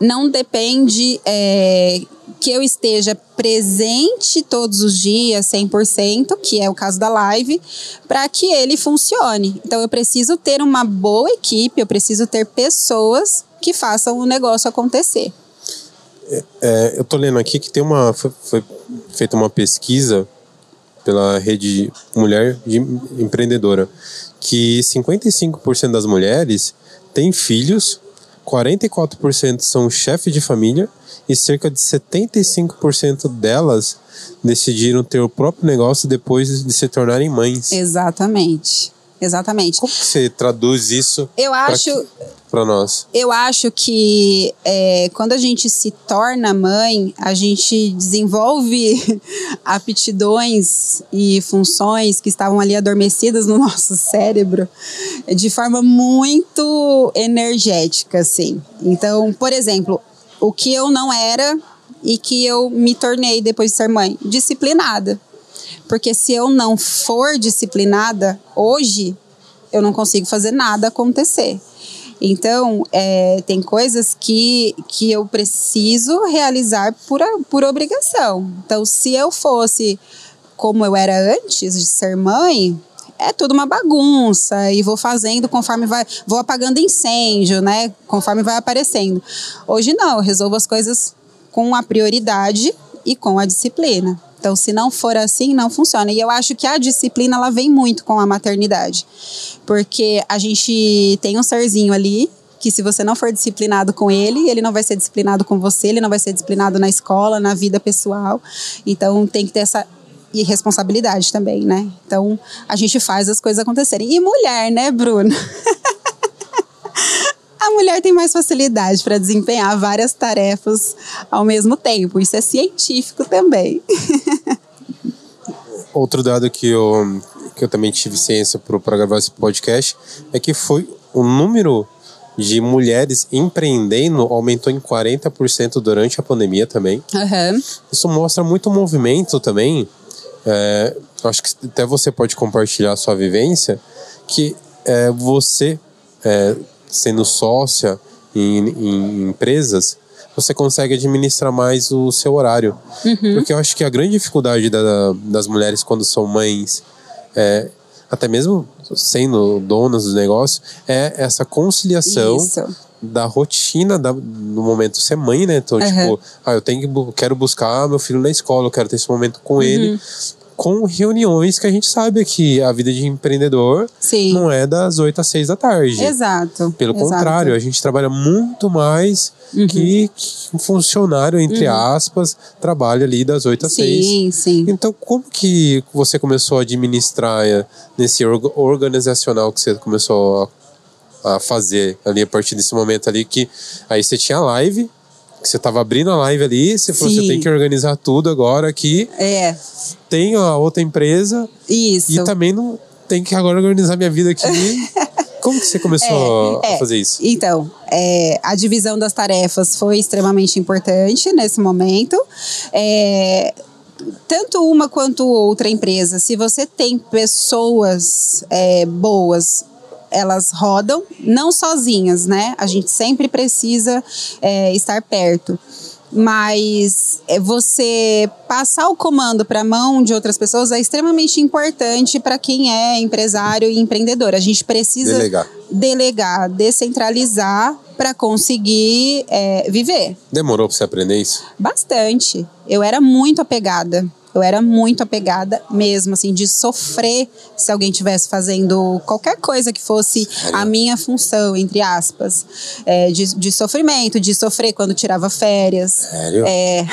não depende é, que eu esteja presente todos os dias, 100%, que é o caso da live, para que ele funcione. Então, eu preciso ter uma boa equipe, eu preciso ter pessoas que façam o negócio acontecer. É, é eu tô lendo aqui que tem uma foi, foi feita uma pesquisa pela rede Mulher de Empreendedora, que 55% das mulheres têm filhos, 44% são chefes de família e cerca de 75% delas decidiram ter o próprio negócio depois de se tornarem mães. Exatamente. Exatamente. Como você traduz isso? Eu acho para nós. Eu acho que é, quando a gente se torna mãe, a gente desenvolve aptidões e funções que estavam ali adormecidas no nosso cérebro de forma muito energética, assim. Então, por exemplo, o que eu não era e que eu me tornei depois de ser mãe, disciplinada. Porque se eu não for disciplinada hoje, eu não consigo fazer nada acontecer. Então, é, tem coisas que, que eu preciso realizar por, por obrigação. Então, se eu fosse como eu era antes de ser mãe, é tudo uma bagunça e vou fazendo conforme vai, vou apagando incêndio, né? Conforme vai aparecendo. Hoje não, eu resolvo as coisas com a prioridade e com a disciplina. Então, se não for assim, não funciona. E eu acho que a disciplina ela vem muito com a maternidade. Porque a gente tem um serzinho ali que se você não for disciplinado com ele, ele não vai ser disciplinado com você, ele não vai ser disciplinado na escola, na vida pessoal. Então, tem que ter essa e responsabilidade também, né? Então, a gente faz as coisas acontecerem. E mulher, né, Bruno? a mulher tem mais facilidade para desempenhar várias tarefas ao mesmo tempo. Isso é científico também. Outro dado que eu, que eu também tive ciência para gravar esse podcast é que foi o número de mulheres empreendendo aumentou em 40% durante a pandemia também. Uhum. Isso mostra muito movimento também. É, acho que até você pode compartilhar a sua vivência, que é, você é, sendo sócia em, em empresas, você consegue administrar mais o seu horário. Uhum. Porque eu acho que a grande dificuldade da, das mulheres quando são mães, é, até mesmo sendo donas do negócio, é essa conciliação Isso. da rotina da, no momento ser mãe, né? Então, Uhum. tipo, ah, eu tenho que, quero buscar meu filho na escola, eu quero ter esse momento com ele. Com reuniões que a gente sabe que a vida de empreendedor Sim. não é das 8 às 6 da tarde. Exato. Pelo exato. contrário, a gente trabalha muito mais Uhum. que, um funcionário, entre aspas, trabalha ali das 8 às 6. Sim, sim. Então, como que você começou a administrar eh, nesse org- organizacional que você começou a, a fazer ali a partir desse momento ali que aí você tinha live, você estava abrindo a live ali, você falou, Sim. você tem que organizar tudo agora aqui, É, tem a outra empresa isso. e também não tem que agora organizar minha vida aqui. como que você começou É, a é. fazer isso? Então, é, a divisão das tarefas foi extremamente importante nesse momento. É, tanto uma quanto outra empresa, se você tem pessoas é, boas, elas rodam, não sozinhas, né? A gente sempre precisa é, estar perto. Mas é, você passar o comando para a mão de outras pessoas é extremamente importante para quem é empresário e empreendedor. A gente precisa Delegar. delegar, descentralizar para conseguir é, viver. Demorou pra você aprender isso? Bastante. Eu era muito apegada. Eu era muito apegada mesmo, assim, de sofrer se alguém tivesse fazendo qualquer coisa que fosse a minha função, entre aspas. É, de, de sofrimento, de sofrer quando tirava férias. Sério? É.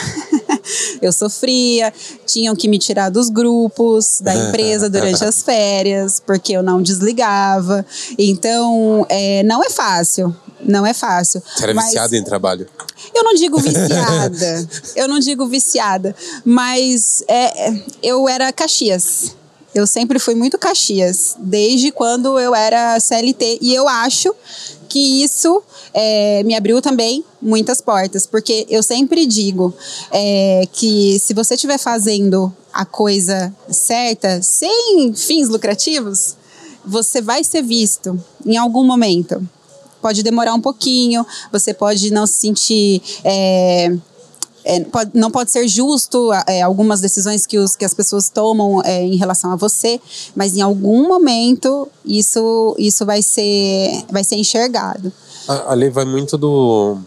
eu sofria, tinham que me tirar dos grupos da empresa durante as férias, porque eu não desligava. Então, é, não é fácil. Não é fácil. Você era mas... viciada em trabalho? Eu não digo viciada. eu não digo viciada. Mas é, é, eu era Caxias. Eu sempre fui muito Caxias, desde quando eu era CLT. E eu acho que isso é, me abriu também muitas portas, porque eu sempre digo é, que se você estiver fazendo a coisa certa, sem fins lucrativos, você vai ser visto em algum momento. Pode demorar um pouquinho, você pode não se sentir. É, é, pode, não pode ser justo é, algumas decisões que, os, que as pessoas tomam é, em relação a você, mas em algum momento isso, isso vai, ser, vai ser enxergado. A, a lei vai muito do.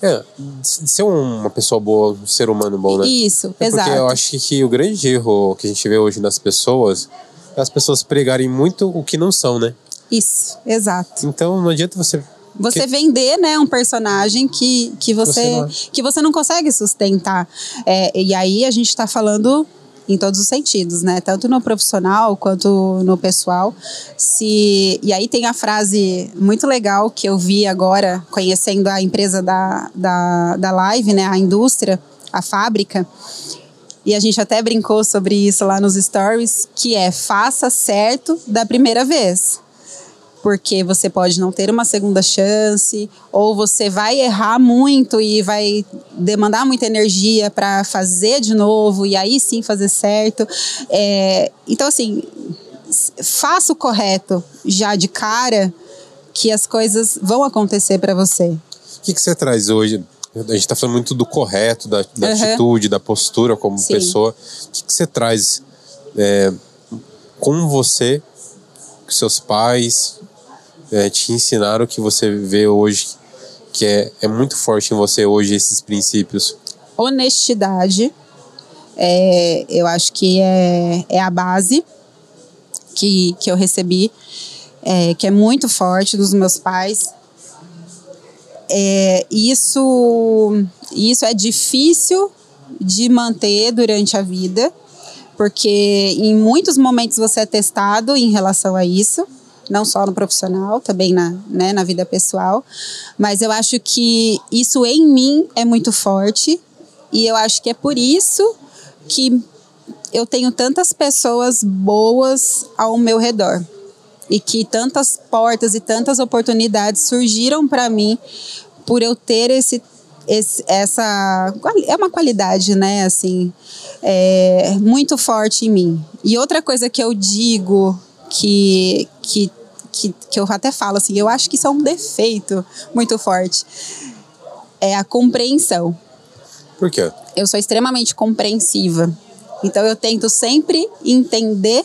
É, ser uma pessoa boa, um ser humano bom, né? Isso, é exato. Porque eu acho que o grande erro que a gente vê hoje nas pessoas é as pessoas pregarem muito o que não são, né? Isso, exato. Então não adianta você você vender, né, um personagem que, que, você, você que você não consegue sustentar. É, e aí a gente está falando em todos os sentidos, né? Tanto no profissional quanto no pessoal. Se e aí tem a frase muito legal que eu vi agora conhecendo a empresa da, da, da Live, né? A indústria, a fábrica. E a gente até brincou sobre isso lá nos stories, que é faça certo da primeira vez porque você pode não ter uma segunda chance, ou você vai errar muito e vai demandar muita energia para fazer de novo e aí sim fazer certo. É, então, assim, faça o correto já de cara, que as coisas vão acontecer para você. O que, que você traz hoje? A gente está falando muito do correto, da, da uhum. atitude, da postura como Sim. pessoa. O que, que você traz é, com você, com seus pais, é, te ensinaram que você vê hoje, que é, é muito forte em você hoje esses princípios? Honestidade, é, eu acho que é, é a base que, que eu recebi, é, que é muito forte dos meus pais. É, isso, isso é difícil de manter durante a vida, porque em muitos momentos você é testado em relação a isso não só no profissional, também na, né, na vida pessoal. Mas eu acho que isso em mim é muito forte. E eu acho que é por isso que eu tenho tantas pessoas boas ao meu redor. E que tantas portas e tantas oportunidades surgiram para mim por eu ter esse, esse, essa é uma qualidade né assim é, muito forte em mim. E outra coisa que eu digo que que que, que eu até falo assim, eu acho que isso é um defeito muito forte. É a compreensão. Por quê? Eu sou extremamente compreensiva. Então eu tento sempre entender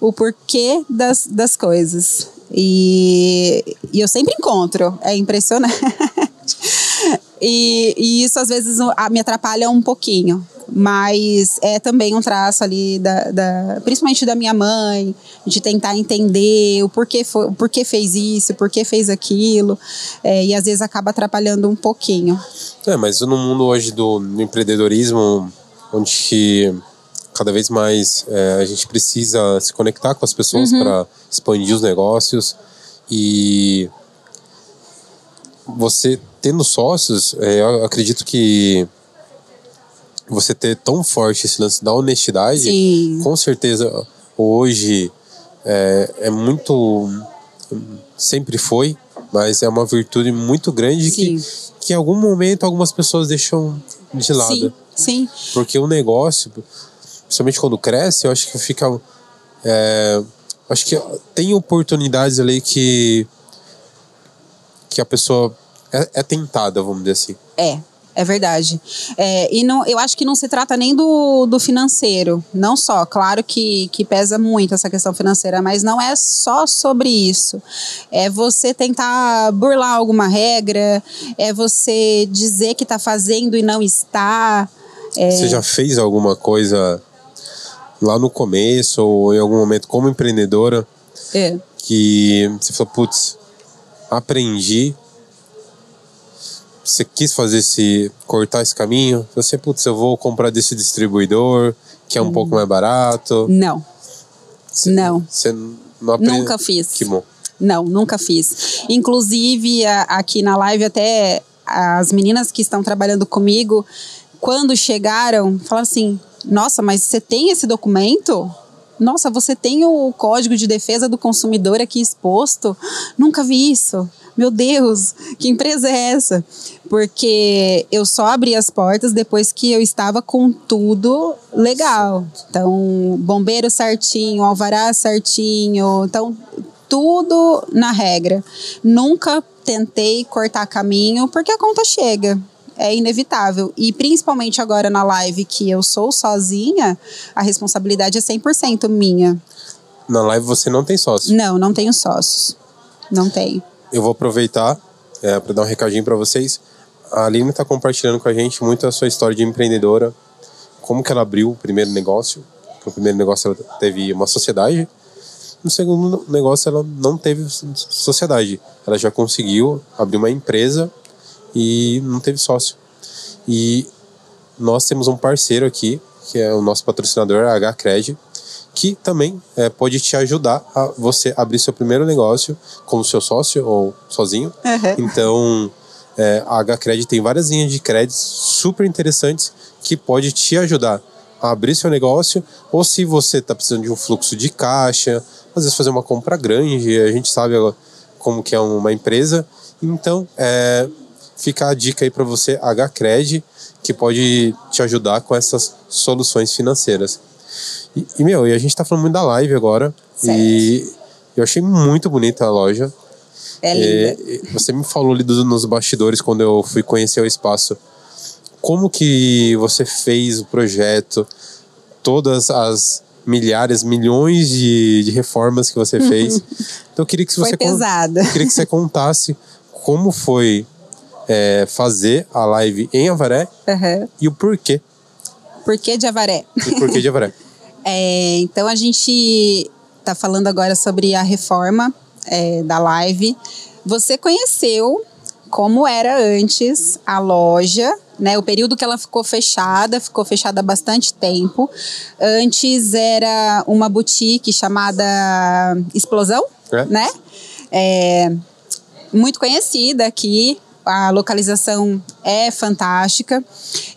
o porquê das, das coisas. E, e eu sempre encontro. É impressionante. e, e isso às vezes me atrapalha um pouquinho mas é também um traço ali da, da, principalmente da minha mãe, de tentar entender o porquê, foi, o porquê fez isso, o porquê fez aquilo, é, e às vezes acaba atrapalhando um pouquinho. É, mas no mundo hoje do, do empreendedorismo, onde cada vez mais é, a gente precisa se conectar com as pessoas uhum. para expandir os negócios e você tendo sócios, é, eu acredito que você ter tão forte esse lance da honestidade, Sim. com certeza hoje é, é muito. Sempre foi, mas é uma virtude muito grande que, que em algum momento algumas pessoas deixam de lado. Sim. Sim. Porque o negócio, principalmente quando cresce, eu acho que fica. É, acho que tem oportunidades ali que. que a pessoa é, é tentada, vamos dizer assim. É. É verdade. É, e não, eu acho que não se trata nem do, do financeiro, não só. Claro que, que pesa muito essa questão financeira, mas não é só sobre isso. É você tentar burlar alguma regra, é você dizer que está fazendo e não está. É, Você já fez alguma coisa lá no começo ou em algum momento como empreendedora é. que você falou, putz, aprendi. Você quis fazer esse. cortar esse caminho? Você, putz, eu vou comprar desse distribuidor, que é um pouco mais barato. Não, Você- Não. Você não aprendeu. nunca fiz. Que bom. Não, nunca fiz. Inclusive, a- aqui na live, até as meninas que estão trabalhando comigo, quando chegaram, falaram assim: Nossa, mas você tem esse documento? Nossa, você tem o Código de Defesa do Consumidor aqui exposto? Nunca vi isso. Meu Deus, que empresa é essa? Porque eu só abri as portas depois que eu estava com tudo legal. Então, bombeiro certinho, alvará certinho. Então, tudo na regra. Nunca tentei cortar caminho porque a conta chega. É inevitável. E principalmente agora na live que eu sou sozinha, a responsabilidade é 100% minha. Na live você não tem sócio. Não, não tenho sócios. Não tenho. Eu vou aproveitar é, para dar um recadinho para vocês. A Aline está compartilhando com a gente muito a sua história de empreendedora, como que ela abriu o primeiro negócio. O primeiro negócio ela teve uma sociedade. No segundo negócio ela não teve sociedade. Ela já conseguiu abrir uma empresa e não teve sócio. E nós temos um parceiro aqui, que é o nosso patrocinador, a H-Cred, que também é, pode te ajudar a você abrir seu primeiro negócio como seu sócio ou sozinho. Então, é, a H-Cred tem várias linhas de créditos super interessantes que pode te ajudar a abrir seu negócio ou se você está precisando de um fluxo de caixa, às vezes fazer uma compra grande, a gente sabe como que é uma empresa. Então, é, fica a dica aí para você, H-Cred, que pode te ajudar com essas soluções financeiras. E, e, meu, e a gente tá falando muito da live agora. Certo. E eu achei muito bonita a loja. É linda. É, você me falou ali do- nos bastidores quando eu fui conhecer o espaço. Como que você fez o projeto, todas as milhares, milhões de, de reformas que você fez. Então eu queria que você con- pesada. eu queria que você contasse como foi é, fazer a live em Avaré Aham. e o porquê. Por que de Avaré? E porquê de Avaré. É, então a gente está falando agora sobre a reforma é, da live. Você conheceu como era antes a loja, né? O período que ela ficou fechada, ficou fechada há bastante tempo. Antes era uma boutique chamada Explosão, É. né? É, muito conhecida aqui. A localização é fantástica.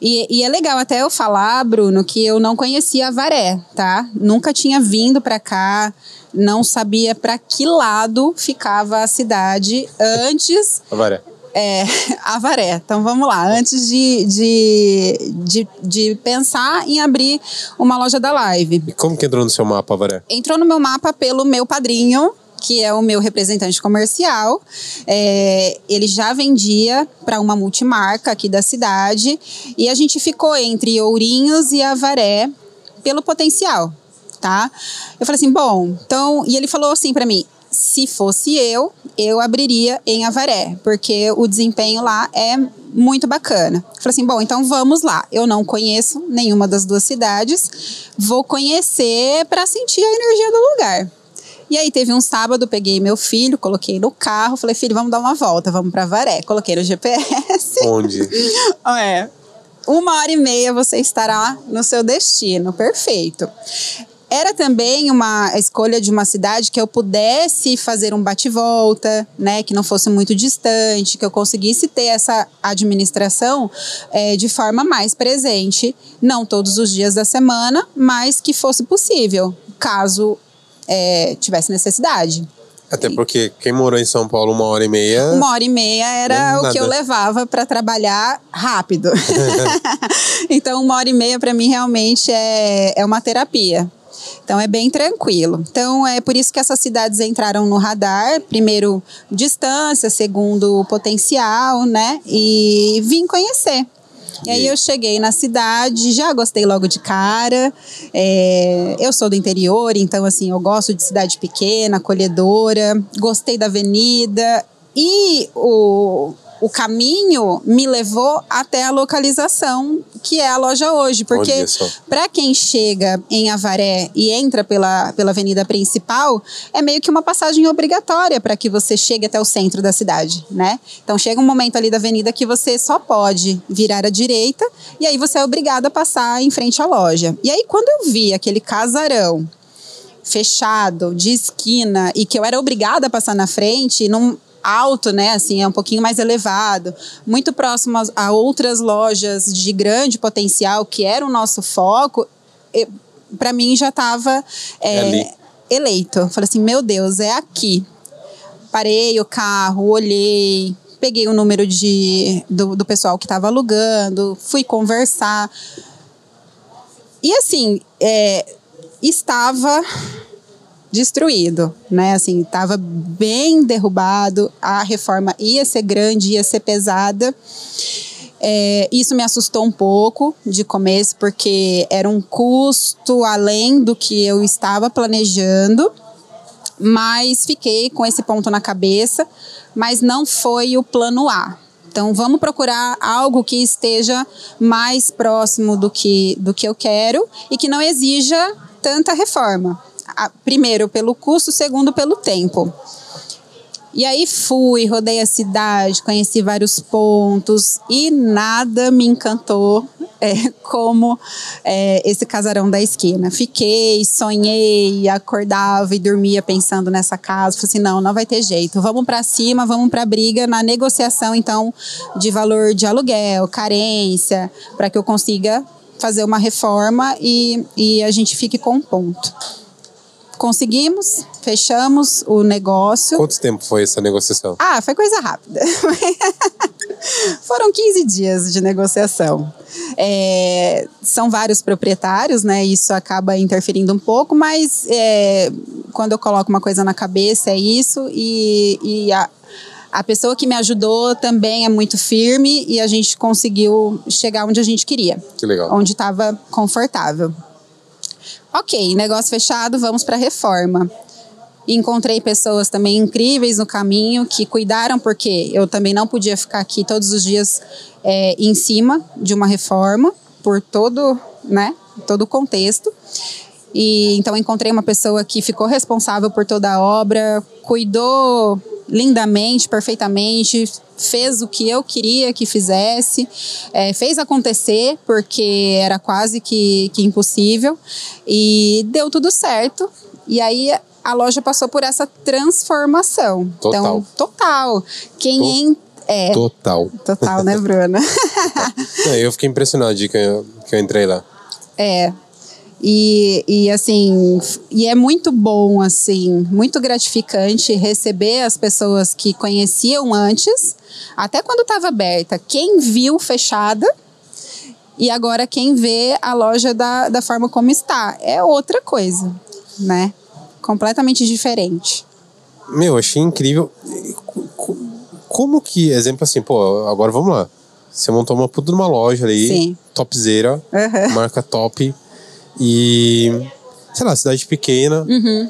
E, e é legal até eu falar, Bruno, que eu não conhecia Avaré, tá? Nunca tinha vindo para cá, não sabia para que lado ficava a cidade antes Avaré. é, Avaré. Então vamos lá. Antes de, de, de, de pensar em abrir uma loja da live. E como que entrou no seu mapa, Avaré? Entrou no meu mapa pelo meu padrinho, que é o meu representante comercial. É, ele já vendia para uma multimarca aqui da cidade. E a gente ficou entre Ourinhos e Avaré pelo potencial, tá? Eu falei assim, bom, então... E ele falou assim para mim, se fosse eu, eu abriria em Avaré, porque o desempenho lá é muito bacana. Eu falei assim, bom, então vamos lá. Eu não conheço nenhuma das duas cidades, vou conhecer para sentir a energia do lugar. E aí teve um sábado, peguei meu filho, coloquei no carro, falei, filho, vamos dar uma volta, vamos para Avaré. Coloquei no GPS. Onde? É. Uma hora e meia você estará no seu destino. Perfeito. Era também uma escolha de uma cidade que eu pudesse fazer um bate-volta, né? Que não fosse muito distante, que eu conseguisse ter essa administração eh, de forma mais presente, não todos os dias da semana, mas que fosse possível, caso eh, tivesse necessidade. Até porque quem morou em São Paulo uma hora e meia. Uma hora e meia era Não é o que eu levava para trabalhar rápido. então, uma hora e meia para mim realmente é, é uma terapia. Então é bem tranquilo. Então é por isso que essas cidades entraram no radar. Primeiro, distância, segundo, potencial, né? E vim conhecer. E aí eu cheguei na cidade, já gostei logo de cara. É, eu sou do interior, então assim, eu gosto de cidade pequena, acolhedora. Gostei da avenida. E o, o caminho me levou até a localização que é a loja hoje. Porque para quem chega em Avaré e entra pela, pela avenida principal, é meio que uma passagem obrigatória para que você chegue até o centro da cidade, né? Então chega um momento ali da avenida que você só pode virar à direita e aí você é obrigado a passar em frente à loja. E aí quando eu vi aquele casarão fechado, de esquina, e que eu era obrigada a passar na frente, num alto, né, assim, é um pouquinho mais elevado, muito próximo a, a outras lojas de grande potencial, que era o nosso foco, para mim já estava É ali. eleito. Falei assim, meu Deus, é aqui. Parei o carro, olhei, peguei o número de, do, do pessoal que estava alugando, fui conversar. E assim, é, estava destruído, né? Assim, estava bem derrubado, a reforma ia ser grande, ia ser pesada. É, isso me assustou um pouco de começo, porque era um custo além do que eu estava planejando, mas fiquei com esse ponto na cabeça, mas não foi o plano A. Então vamos procurar algo que esteja mais próximo do que, do que eu quero e que não exija tanta reforma. Primeiro, pelo custo, segundo, pelo tempo. E aí fui, rodei a cidade, conheci vários pontos e nada me encantou é, como é, esse casarão da esquina. Fiquei, sonhei, acordava e dormia pensando nessa casa. Falei assim, não, não vai ter jeito. Vamos para cima, vamos para briga na negociação então de valor de aluguel, carência, para que eu consiga fazer uma reforma e, e a gente fique com ponto. Conseguimos, fechamos o negócio. Quanto tempo foi essa negociação? Ah, foi coisa rápida. Foram 15 dias de negociação. É, são vários proprietários, né? Isso acaba interferindo um pouco, mas é, quando eu coloco uma coisa na cabeça é isso. E, e a, a pessoa que me ajudou também é muito firme e a gente conseguiu chegar onde a gente queria, Que legal. onde estava confortável. Ok, negócio fechado, vamos para a reforma. Encontrei pessoas também incríveis no caminho que cuidaram, porque eu também não podia ficar aqui todos os dias é, em cima de uma reforma, por todo, né, todo o contexto. E então encontrei uma pessoa que ficou responsável por toda a obra, cuidou lindamente, perfeitamente, fez o que eu queria que fizesse, é, fez acontecer, porque era quase que, que impossível, e deu tudo certo. E aí a loja passou por essa transformação. Total. Então, total. Quem To- en- é, Total. total, né, Bruna? Não, eu fiquei impressionado de que eu, que eu entrei lá. É. E, e assim, e é muito bom, assim, muito gratificante receber as pessoas que conheciam antes, até quando estava aberta. Quem viu fechada e agora quem vê a loja da, da forma como está. É outra coisa, né? Completamente diferente. Meu, achei incrível. Co- co- Como que, exemplo assim, pô, agora vamos lá. Você montou uma puta numa loja ali, Sim. topzera, Aham. marca top. E, sei lá, cidade pequena. Uhum.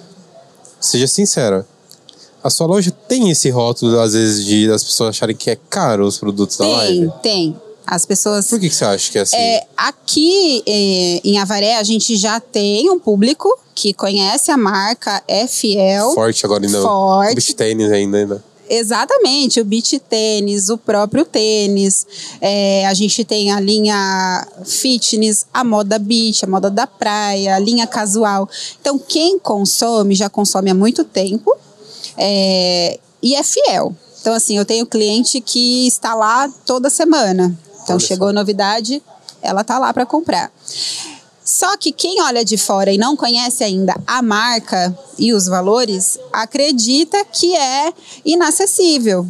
Seja sincera. A sua loja tem esse rótulo, às vezes, de das pessoas acharem que é caro os produtos da Tem, live? tem. As pessoas. Por que, que você acha que é assim? É, aqui é, em Avaré, a gente já tem um público que conhece a marca, é fiel. Forte agora ainda. Forte. Beach tênis ainda, ainda. Exatamente, o beach tênis, o próprio tênis. É, a gente tem a linha fitness, a moda beach, a moda da praia, a linha casual. Então, quem consome, já consome há muito tempo é, e é fiel. Então, assim, eu tenho cliente que está lá toda semana. Então, Olha só. chegou novidade, ela tá lá para comprar. Só que quem olha de fora e não conhece ainda a marca e os valores, acredita que é inacessível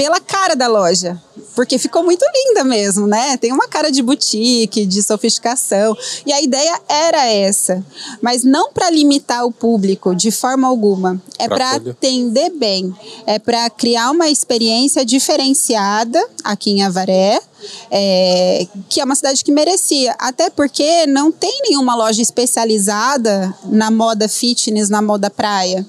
pela cara da loja. Porque ficou muito linda mesmo, né? Tem uma cara de boutique, de sofisticação. E a ideia era essa. Mas não para limitar o público de forma alguma. É para atender bem. É para criar uma experiência diferenciada aqui em Avaré. é, que é uma cidade que merecia. Até porque não tem nenhuma loja especializada na moda fitness, na moda praia.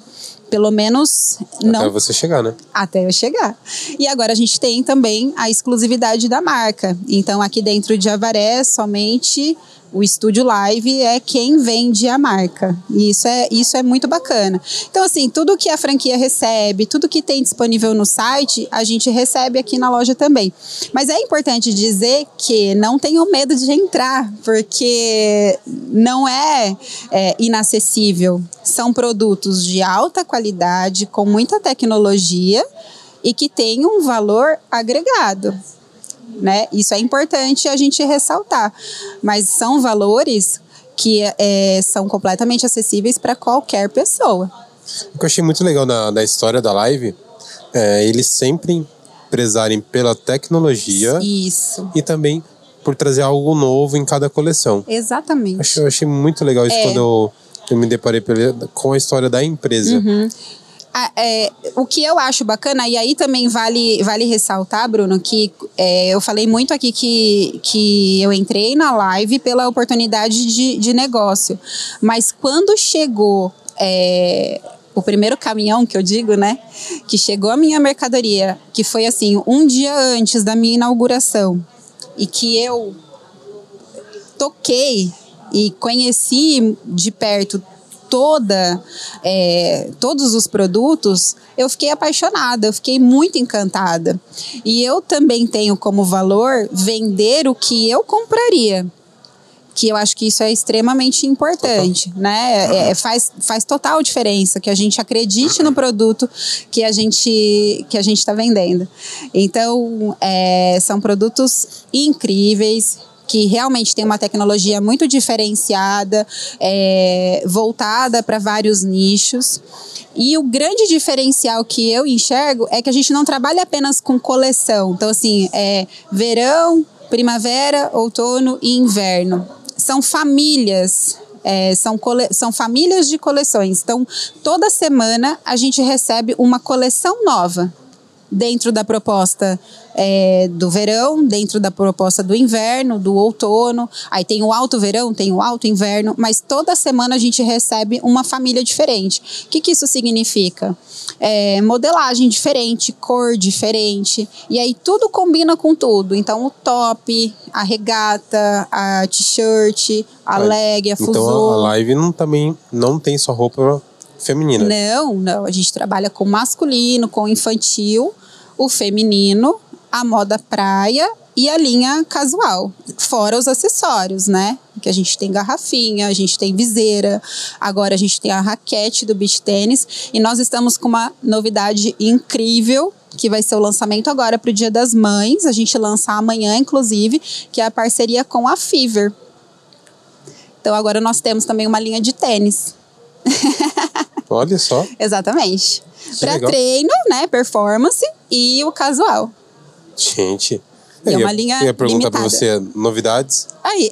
Pelo menos não. Até você chegar, né? Até eu chegar. E agora a gente tem também a exclusividade da marca. Então, aqui dentro de Avaré, somente o estúdio live é quem vende a marca. E isso é, isso é muito bacana. Então, assim, tudo que a franquia recebe, tudo que tem disponível no site, a gente recebe aqui na loja também. Mas é importante dizer que não tenham medo de entrar, porque não é, é inacessível. São produtos de alta qualidade, com muita tecnologia e que tem um valor agregado né? Isso é importante a gente ressaltar. Mas são valores que é, são completamente acessíveis para qualquer pessoa. O que eu achei muito legal da, da história da live é eles sempre prezarem pela tecnologia. Isso. E também por trazer algo novo em cada coleção. Exatamente. Eu achei, eu achei muito legal isso é. quando eu, eu me deparei com a história da empresa. Uhum é, o que eu acho bacana, e aí também vale, vale ressaltar, Bruno, que é, eu falei muito aqui que, que eu entrei na live pela oportunidade de, de negócio. Mas quando chegou. É, o primeiro caminhão que eu digo, né? Que chegou a minha mercadoria, que foi assim, um dia antes da minha inauguração, e que eu toquei e conheci de perto toda, é, todos os produtos, eu fiquei apaixonada, eu fiquei muito encantada. E eu também tenho como valor vender o que eu compraria que eu acho que isso é extremamente importante, total. né? É, é, faz, faz total diferença que a gente acredite no produto que a gente que a gente está vendendo. Então, é, são produtos incríveis que realmente tem uma tecnologia muito diferenciada, é, voltada para vários nichos. E o grande diferencial que eu enxergo é que a gente não trabalha apenas com coleção. Então, assim, é verão, primavera, outono e inverno. São famílias é, são, são famílias de coleções. Então, toda semana a gente recebe uma coleção nova dentro da proposta é, do verão, dentro da proposta do inverno, do outono. Aí tem o alto verão, tem o alto inverno, mas toda semana a gente recebe uma família diferente. O que, que isso significa? É, modelagem diferente, cor diferente, e aí tudo combina com tudo. Então o top, a regata, a t-shirt, a leg, a fusão. Então a live não, também não tem só roupa feminina. Não, não. A gente trabalha com masculino, com infantil, o feminino, a moda praia e a linha casual, fora os acessórios, né? Que a gente tem garrafinha, a gente tem viseira, agora a gente tem a raquete do beach tênis e nós estamos com uma novidade incrível que vai ser o lançamento agora para o Dia das Mães. A gente lança amanhã, inclusive, que é a parceria com a Fever. Então agora nós temos também uma linha de tênis. Olha só. Exatamente. Para treino, né? Performance e o casual. Gente. é uma linha eu ia perguntar para você novidades. Aí.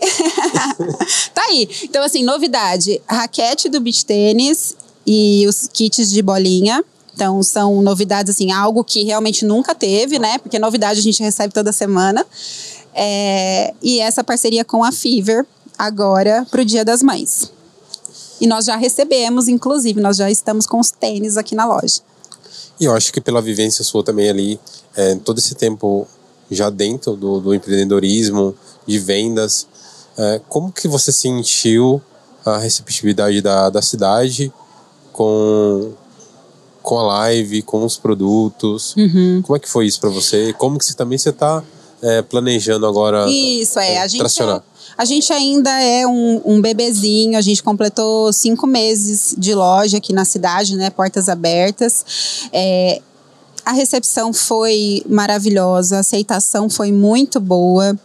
tá aí. Então, assim, novidade: raquete do beach tênis e os kits de bolinha. Então, são novidades, assim, algo que realmente nunca teve, né? Porque novidade a gente recebe toda semana. É, e essa parceria com a Fever agora para o Dia das Mães. E nós já recebemos, inclusive, nós já estamos com os tênis aqui na loja. E eu acho que pela vivência sua também ali, é, todo esse tempo já dentro do, do empreendedorismo, de vendas, é, como que você sentiu a receptividade da, da cidade com, com a live, com os produtos? Uhum. Como é que foi isso para você? Como que você também você está é, planejando agora Isso, é. é a gente, tracionar? A gente ainda é um, um bebezinho, a gente completou cinco meses de loja aqui na cidade, né? Portas abertas. É, a recepção foi maravilhosa, a aceitação foi muito boa.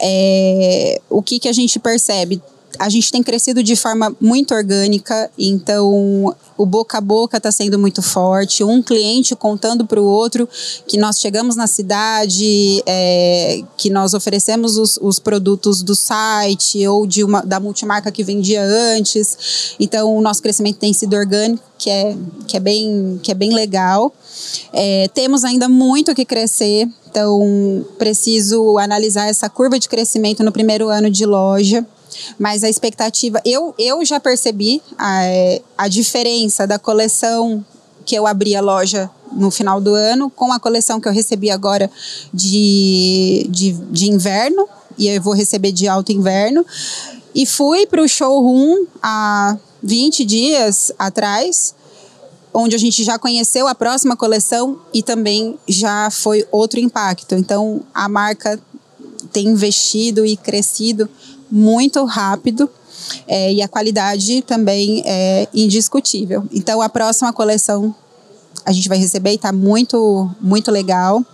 É, o que, que a gente percebe? A gente tem crescido de forma muito orgânica, então o boca a boca está sendo muito forte, um cliente contando para o outro que nós chegamos na cidade, é, que nós oferecemos os, os, produtos do site ou de uma, da multimarca que vendia antes. Então o nosso crescimento tem sido orgânico, que é, que é, bem, que é bem legal. É, temos ainda muito que crescer, então preciso analisar essa curva de crescimento no primeiro ano de loja. Mas a expectativa, eu, eu já percebi a, a diferença da coleção que eu abri a loja no final do ano, com a coleção que eu recebi agora de, de, de inverno, e eu vou receber de alto inverno. E fui para o showroom há 20 dias atrás, onde a gente já conheceu a próxima coleção e também já foi outro impacto. Então, a marca tem investido e crescido muito rápido. É, e a qualidade também é indiscutível. Então, a próxima coleção a gente vai receber e está muito, muito legal.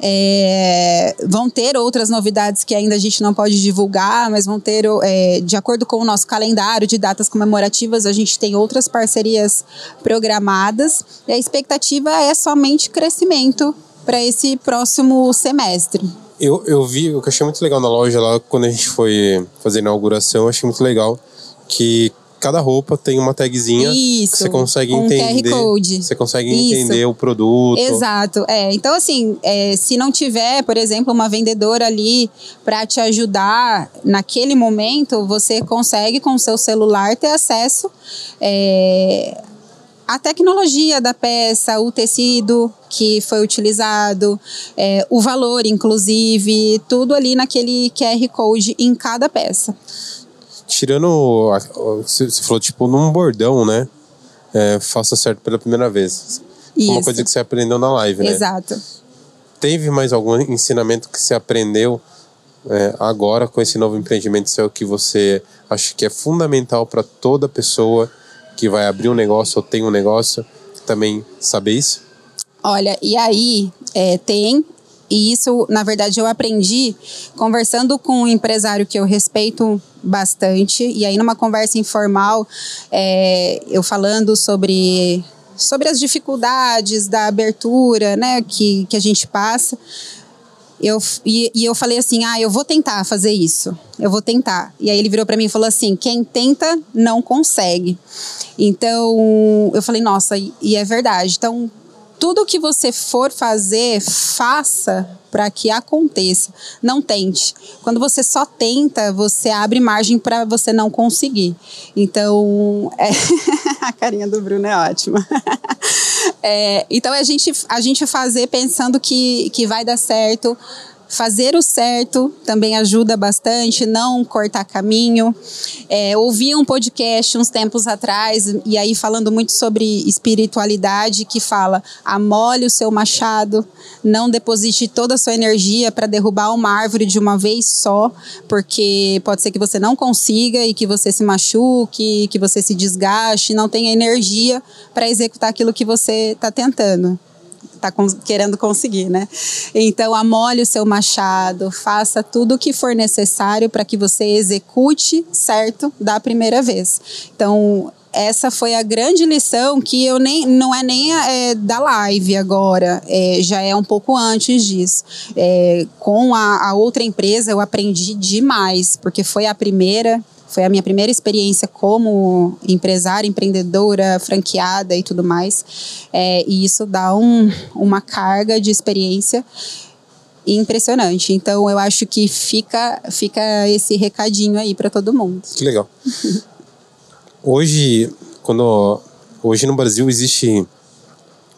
É, vão ter outras novidades que ainda a gente não pode divulgar, mas vão ter, é, de acordo com o nosso calendário de datas comemorativas, a gente tem outras parcerias programadas e a expectativa é somente crescimento para esse próximo semestre. Eu, eu vi, o que eu achei muito legal na loja lá, quando a gente foi fazer a inauguração, eu achei muito legal que cada roupa tem uma tagzinha Isso, que você consegue com entender. QR Code. Você consegue Isso. entender o produto. Exato, é. Então, assim, é, se não tiver, por exemplo, uma vendedora ali para te ajudar naquele momento, você consegue com o seu celular ter acesso é, à tecnologia da peça, o tecido que foi utilizado, é, o valor, inclusive, tudo ali naquele QR Code em cada peça. Tirando. a- Você falou, tipo, num bordão, né? É, faça certo pela primeira vez. Foi Uma Isso. coisa que você aprendeu na live, né? Exato. Teve mais algum ensinamento que você aprendeu é, agora com esse novo empreendimento seu que você acha que é fundamental para toda pessoa que vai abrir um negócio ou tem um negócio também saber isso? Olha, e aí é, tem, e isso, na verdade, eu aprendi conversando com um empresário que eu respeito bastante, e aí numa conversa informal, é, eu falando sobre, sobre as dificuldades da abertura, né, que, que a gente passa. Eu, e, e eu falei assim, ah, eu vou tentar fazer isso, eu vou tentar. E aí ele virou para mim e falou assim, quem tenta não consegue. Então eu falei, nossa, e, e é verdade. Então tudo que você for fazer, faça para que aconteça. Não tente. Quando você só tenta, você abre margem para você não conseguir. Então, é... a carinha do Bruno é ótima. É, então, a gente, a gente fazer pensando que, que vai dar certo. Fazer o certo também ajuda bastante, não cortar caminho. É, ouvi um podcast uns tempos atrás, e aí falando muito sobre espiritualidade, que fala: amole o seu machado, não deposite toda a sua energia para derrubar uma árvore de uma vez só, porque pode ser que você não consiga e que você se machuque, que você se desgaste, não tenha energia para executar aquilo que você está tentando está querendo conseguir, né? Então, amole o seu machado, faça tudo o que for necessário para que você execute certo da primeira vez. Então, essa foi a grande lição que eu nem não é nem é, da live agora, é, já é um pouco antes disso. É, com a, a outra empresa eu aprendi demais, porque foi a primeira foi a minha primeira experiência como empresária, empreendedora, franqueada e tudo mais. É, e isso dá um, uma carga de experiência impressionante. Então, eu acho que fica, fica esse recadinho aí para todo mundo. Que legal. hoje, quando hoje no Brasil existe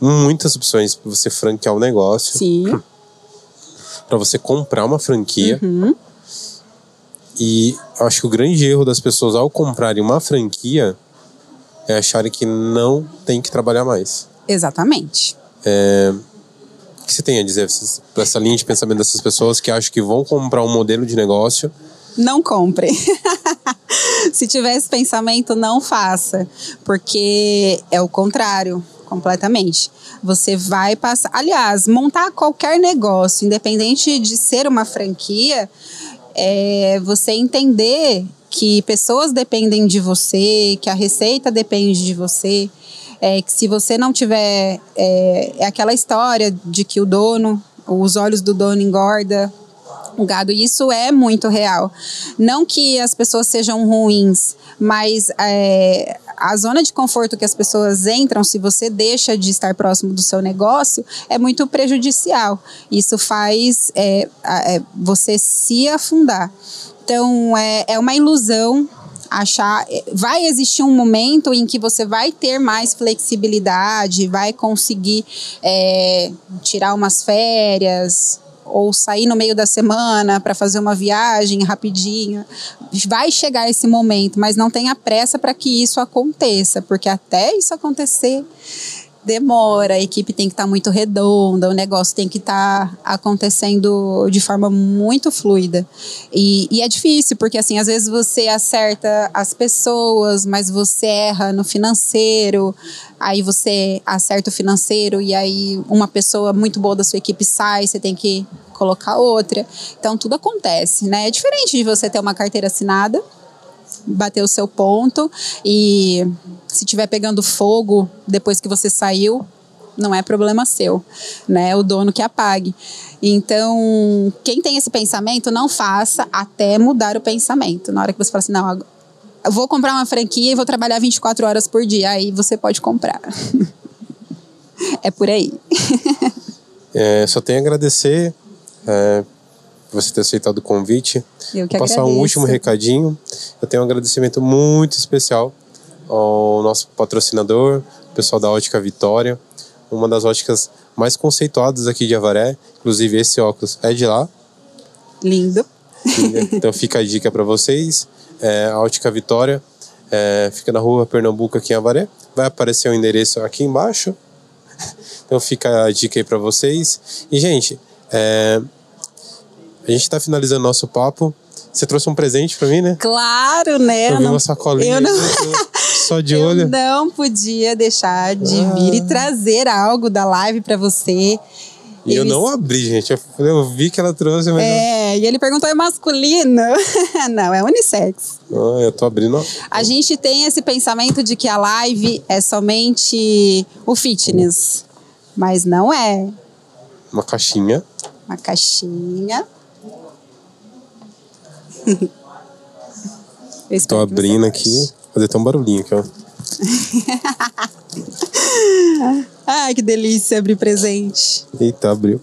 muitas opções para você franquear um negócio, Sim. para você comprar uma franquia. Uhum. E acho que o grande erro das pessoas ao comprarem uma franquia é acharem que não tem que trabalhar mais. Exatamente. O que você tem a dizer para essa linha de pensamento dessas pessoas que acham que vão comprar um modelo de negócio? Não compre. Se tiver esse pensamento, não faça. Porque é o contrário, completamente. Você vai passar. Aliás, montar qualquer negócio, independente de ser uma franquia, é você entender que pessoas dependem de você, que a receita depende de você. É, que se você não tiver. É, é aquela história de que o dono, os olhos do dono engorda o gado. E isso é muito real. Não que as pessoas sejam ruins, mas é, a zona de conforto que as pessoas entram, se você deixa de estar próximo do seu negócio, é muito prejudicial. Isso faz é, é, você se afundar. Então, é, é uma ilusão achar. Vai existir um momento em que você vai ter mais flexibilidade, vai conseguir é, tirar umas férias ou sair no meio da semana para fazer uma viagem rapidinho. Vai chegar esse momento, mas não tenha pressa para que isso aconteça, porque até isso acontecer demora, a equipe tem que estar tá muito redonda, o negócio tem que estar tá acontecendo de forma muito fluida. E, e, é difícil, porque assim, às vezes você acerta as pessoas, mas você erra no financeiro, aí você acerta o financeiro e aí uma pessoa muito boa da sua equipe sai, você tem que colocar outra. Então tudo acontece, né? É diferente de você ter uma carteira assinada bater o seu ponto e se tiver pegando fogo depois que você saiu, não é problema seu, né? O dono que apague. Então, quem tem esse pensamento, não faça até mudar o pensamento. Na hora que você fala assim, não, vou comprar uma franquia e vou trabalhar 24 horas por dia, aí você pode comprar. é por aí. é, só tenho a agradecer é, você ter aceitado o convite. Eu que Vou passar agradeço. um último recadinho. Eu tenho um agradecimento muito especial ao nosso patrocinador, o pessoal da Ótica Vitória, uma das óticas mais conceituadas aqui de Avaré. Inclusive, esse óculos é de lá. Lindo. Então fica a dica para vocês. É, a Ótica Vitória é, fica na rua Pernambuco, aqui em Avaré. Vai aparecer o endereço aqui embaixo. Então fica a dica aí para vocês. E, gente, é, a gente está finalizando nosso papo. Você trouxe um presente para mim, né? Claro, né? Eu vi não- uma sacolinha. eu não- Só de Eu olho. não podia deixar de Ah. vir e trazer algo da live para você. E eu não abri, gente. Eu, eu vi que ela trouxe, mas É, e ele perguntou: é masculino? não, é unissex. ah, eu tô abrindo. A gente tem esse pensamento de que a live é somente o fitness, mas não é. Uma caixinha. Uma caixinha. Você abrindo aqui. Fazer até um barulhinho aqui, ó. Ai, que delícia abrir presente. Eita, abriu.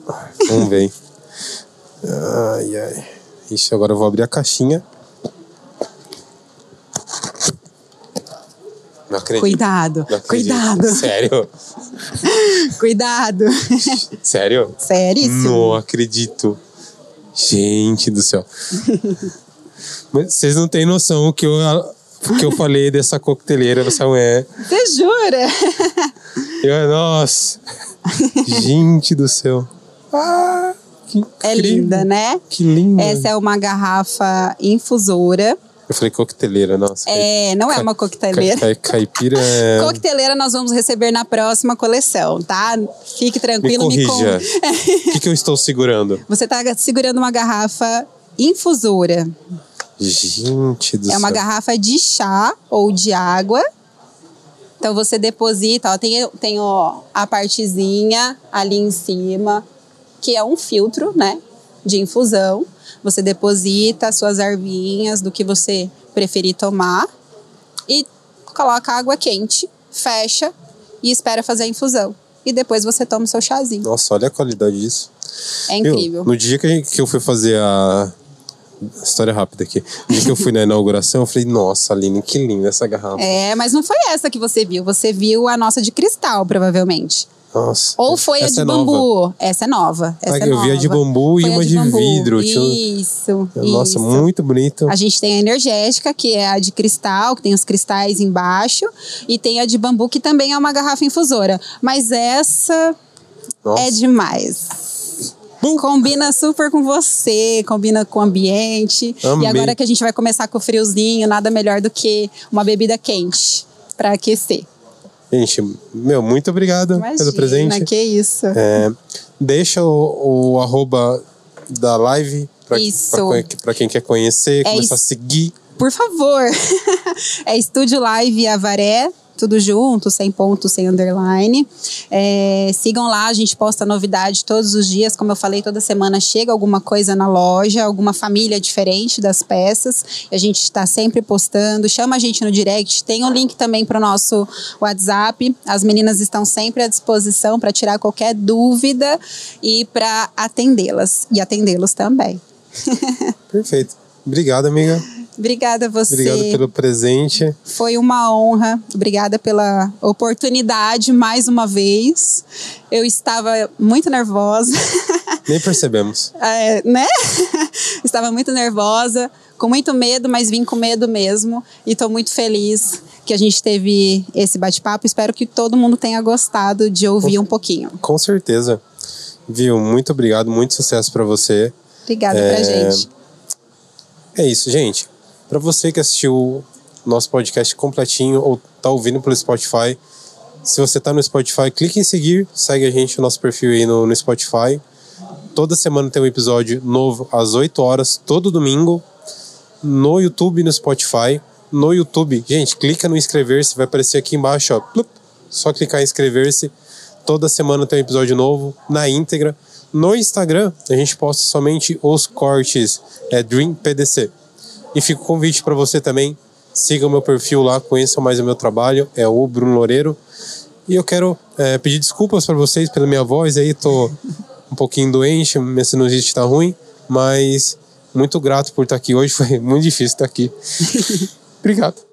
Vamos ver. hein. Ai, ai. Ixi, agora eu vou abrir a caixinha. Não acredito. Cuidado, Não acredito. cuidado, Sério? cuidado. Sério? Seríssimo. Não acredito. Gente do céu. Mas Vocês não têm noção o que eu, o que eu falei dessa coqueteleira dessa mulher. Você jura? Eu, nossa. Gente do céu. Ah, que É incrível. linda, né? Que linda. Essa é uma garrafa infusora. Eu falei coqueteleira, nossa. É, não é uma coqueteleira. Ca- ca- caipira é... Coqueteleira nós vamos receber na próxima coleção, tá? Fique tranquilo, me, corrija. O que, que eu estou segurando? Você tá segurando uma garrafa infusora. Gente do É uma céu. garrafa de chá ou de água. Então você deposita, ó, tem, tem ó, a partezinha ali em cima, que é um filtro, né? De infusão. Você deposita as suas ervinhas do que você preferir tomar e coloca água quente, fecha e espera fazer a infusão. E depois você toma o seu chazinho. Nossa, olha a qualidade disso. É incrível. no dia que, gente- que eu fui fazer a. História rápida aqui. No dia que eu fui na inauguração, eu falei, nossa, Aline, que linda essa garrafa. É, mas não foi essa que você viu. Você viu a nossa de cristal, provavelmente. Nossa. Ou foi a Essa de é nova. bambu. Essa é nova. Essa Ah, é eu vi a de nova. bambu e Foi a uma de bambu. vidro, tinha Isso, Nossa, isso. muito bonito. A gente tem a energética, que é a de cristal, que tem os cristais embaixo. E tem a de bambu, que também é uma garrafa infusora. Mas essa Nossa. é demais. Bum. Combina super com você, combina com o ambiente. Amei. E agora que a gente vai começar com o friozinho, nada melhor do que uma bebida quente para aquecer. Gente, meu, muito obrigado Imagina, pelo presente. que isso. É, deixa o, o arroba da live pra quem quer conhecer, É começar a isso. seguir. Por favor. é Estúdio Live Avaré. Tudo junto, sem ponto, sem underline. É, sigam lá, a gente posta novidade todos os dias. Como eu falei, toda semana chega alguma coisa na loja, alguma família diferente das peças. A gente está sempre postando. Chama a gente no direct. Tem o link também para o nosso WhatsApp. As meninas estão sempre à disposição para tirar qualquer dúvida e para atendê-las. E atendê-los também. Perfeito. Obrigado, amiga. Obrigada a você. Obrigado pelo presente. Foi uma honra. Obrigada pela oportunidade mais uma vez. Eu estava muito nervosa. Nem percebemos. É, né? estava muito nervosa, com muito medo, mas vim com medo mesmo. E estou muito feliz que a gente teve esse bate-papo. Espero que todo mundo tenha gostado de ouvir um pouquinho. Com certeza. Viu? Muito obrigado, muito sucesso para você. Obrigada é... pra gente. É isso, gente. Para você que assistiu nosso podcast completinho ou tá ouvindo pelo Spotify, se você tá no Spotify, clique em seguir, segue a gente, o nosso perfil aí no, no Spotify. Toda semana tem um episódio novo às 8 horas, todo domingo, no YouTube e no Spotify. No YouTube, gente, clica no inscrever-se, vai aparecer aqui embaixo, ó. Plup, só clicar em inscrever-se. Toda semana tem um episódio novo, na íntegra. No Instagram, a gente posta somente os cortes, é Dream PDC. E fica o convite para você também. Siga o meu perfil lá, conheça mais o meu trabalho, é o Bruno Loureiro. E eu quero é, pedir desculpas para vocês pela minha voz aí, tô um pouquinho doente, minha sinusite tá ruim, mas muito grato por estar aqui hoje, foi muito difícil estar aqui. Obrigado.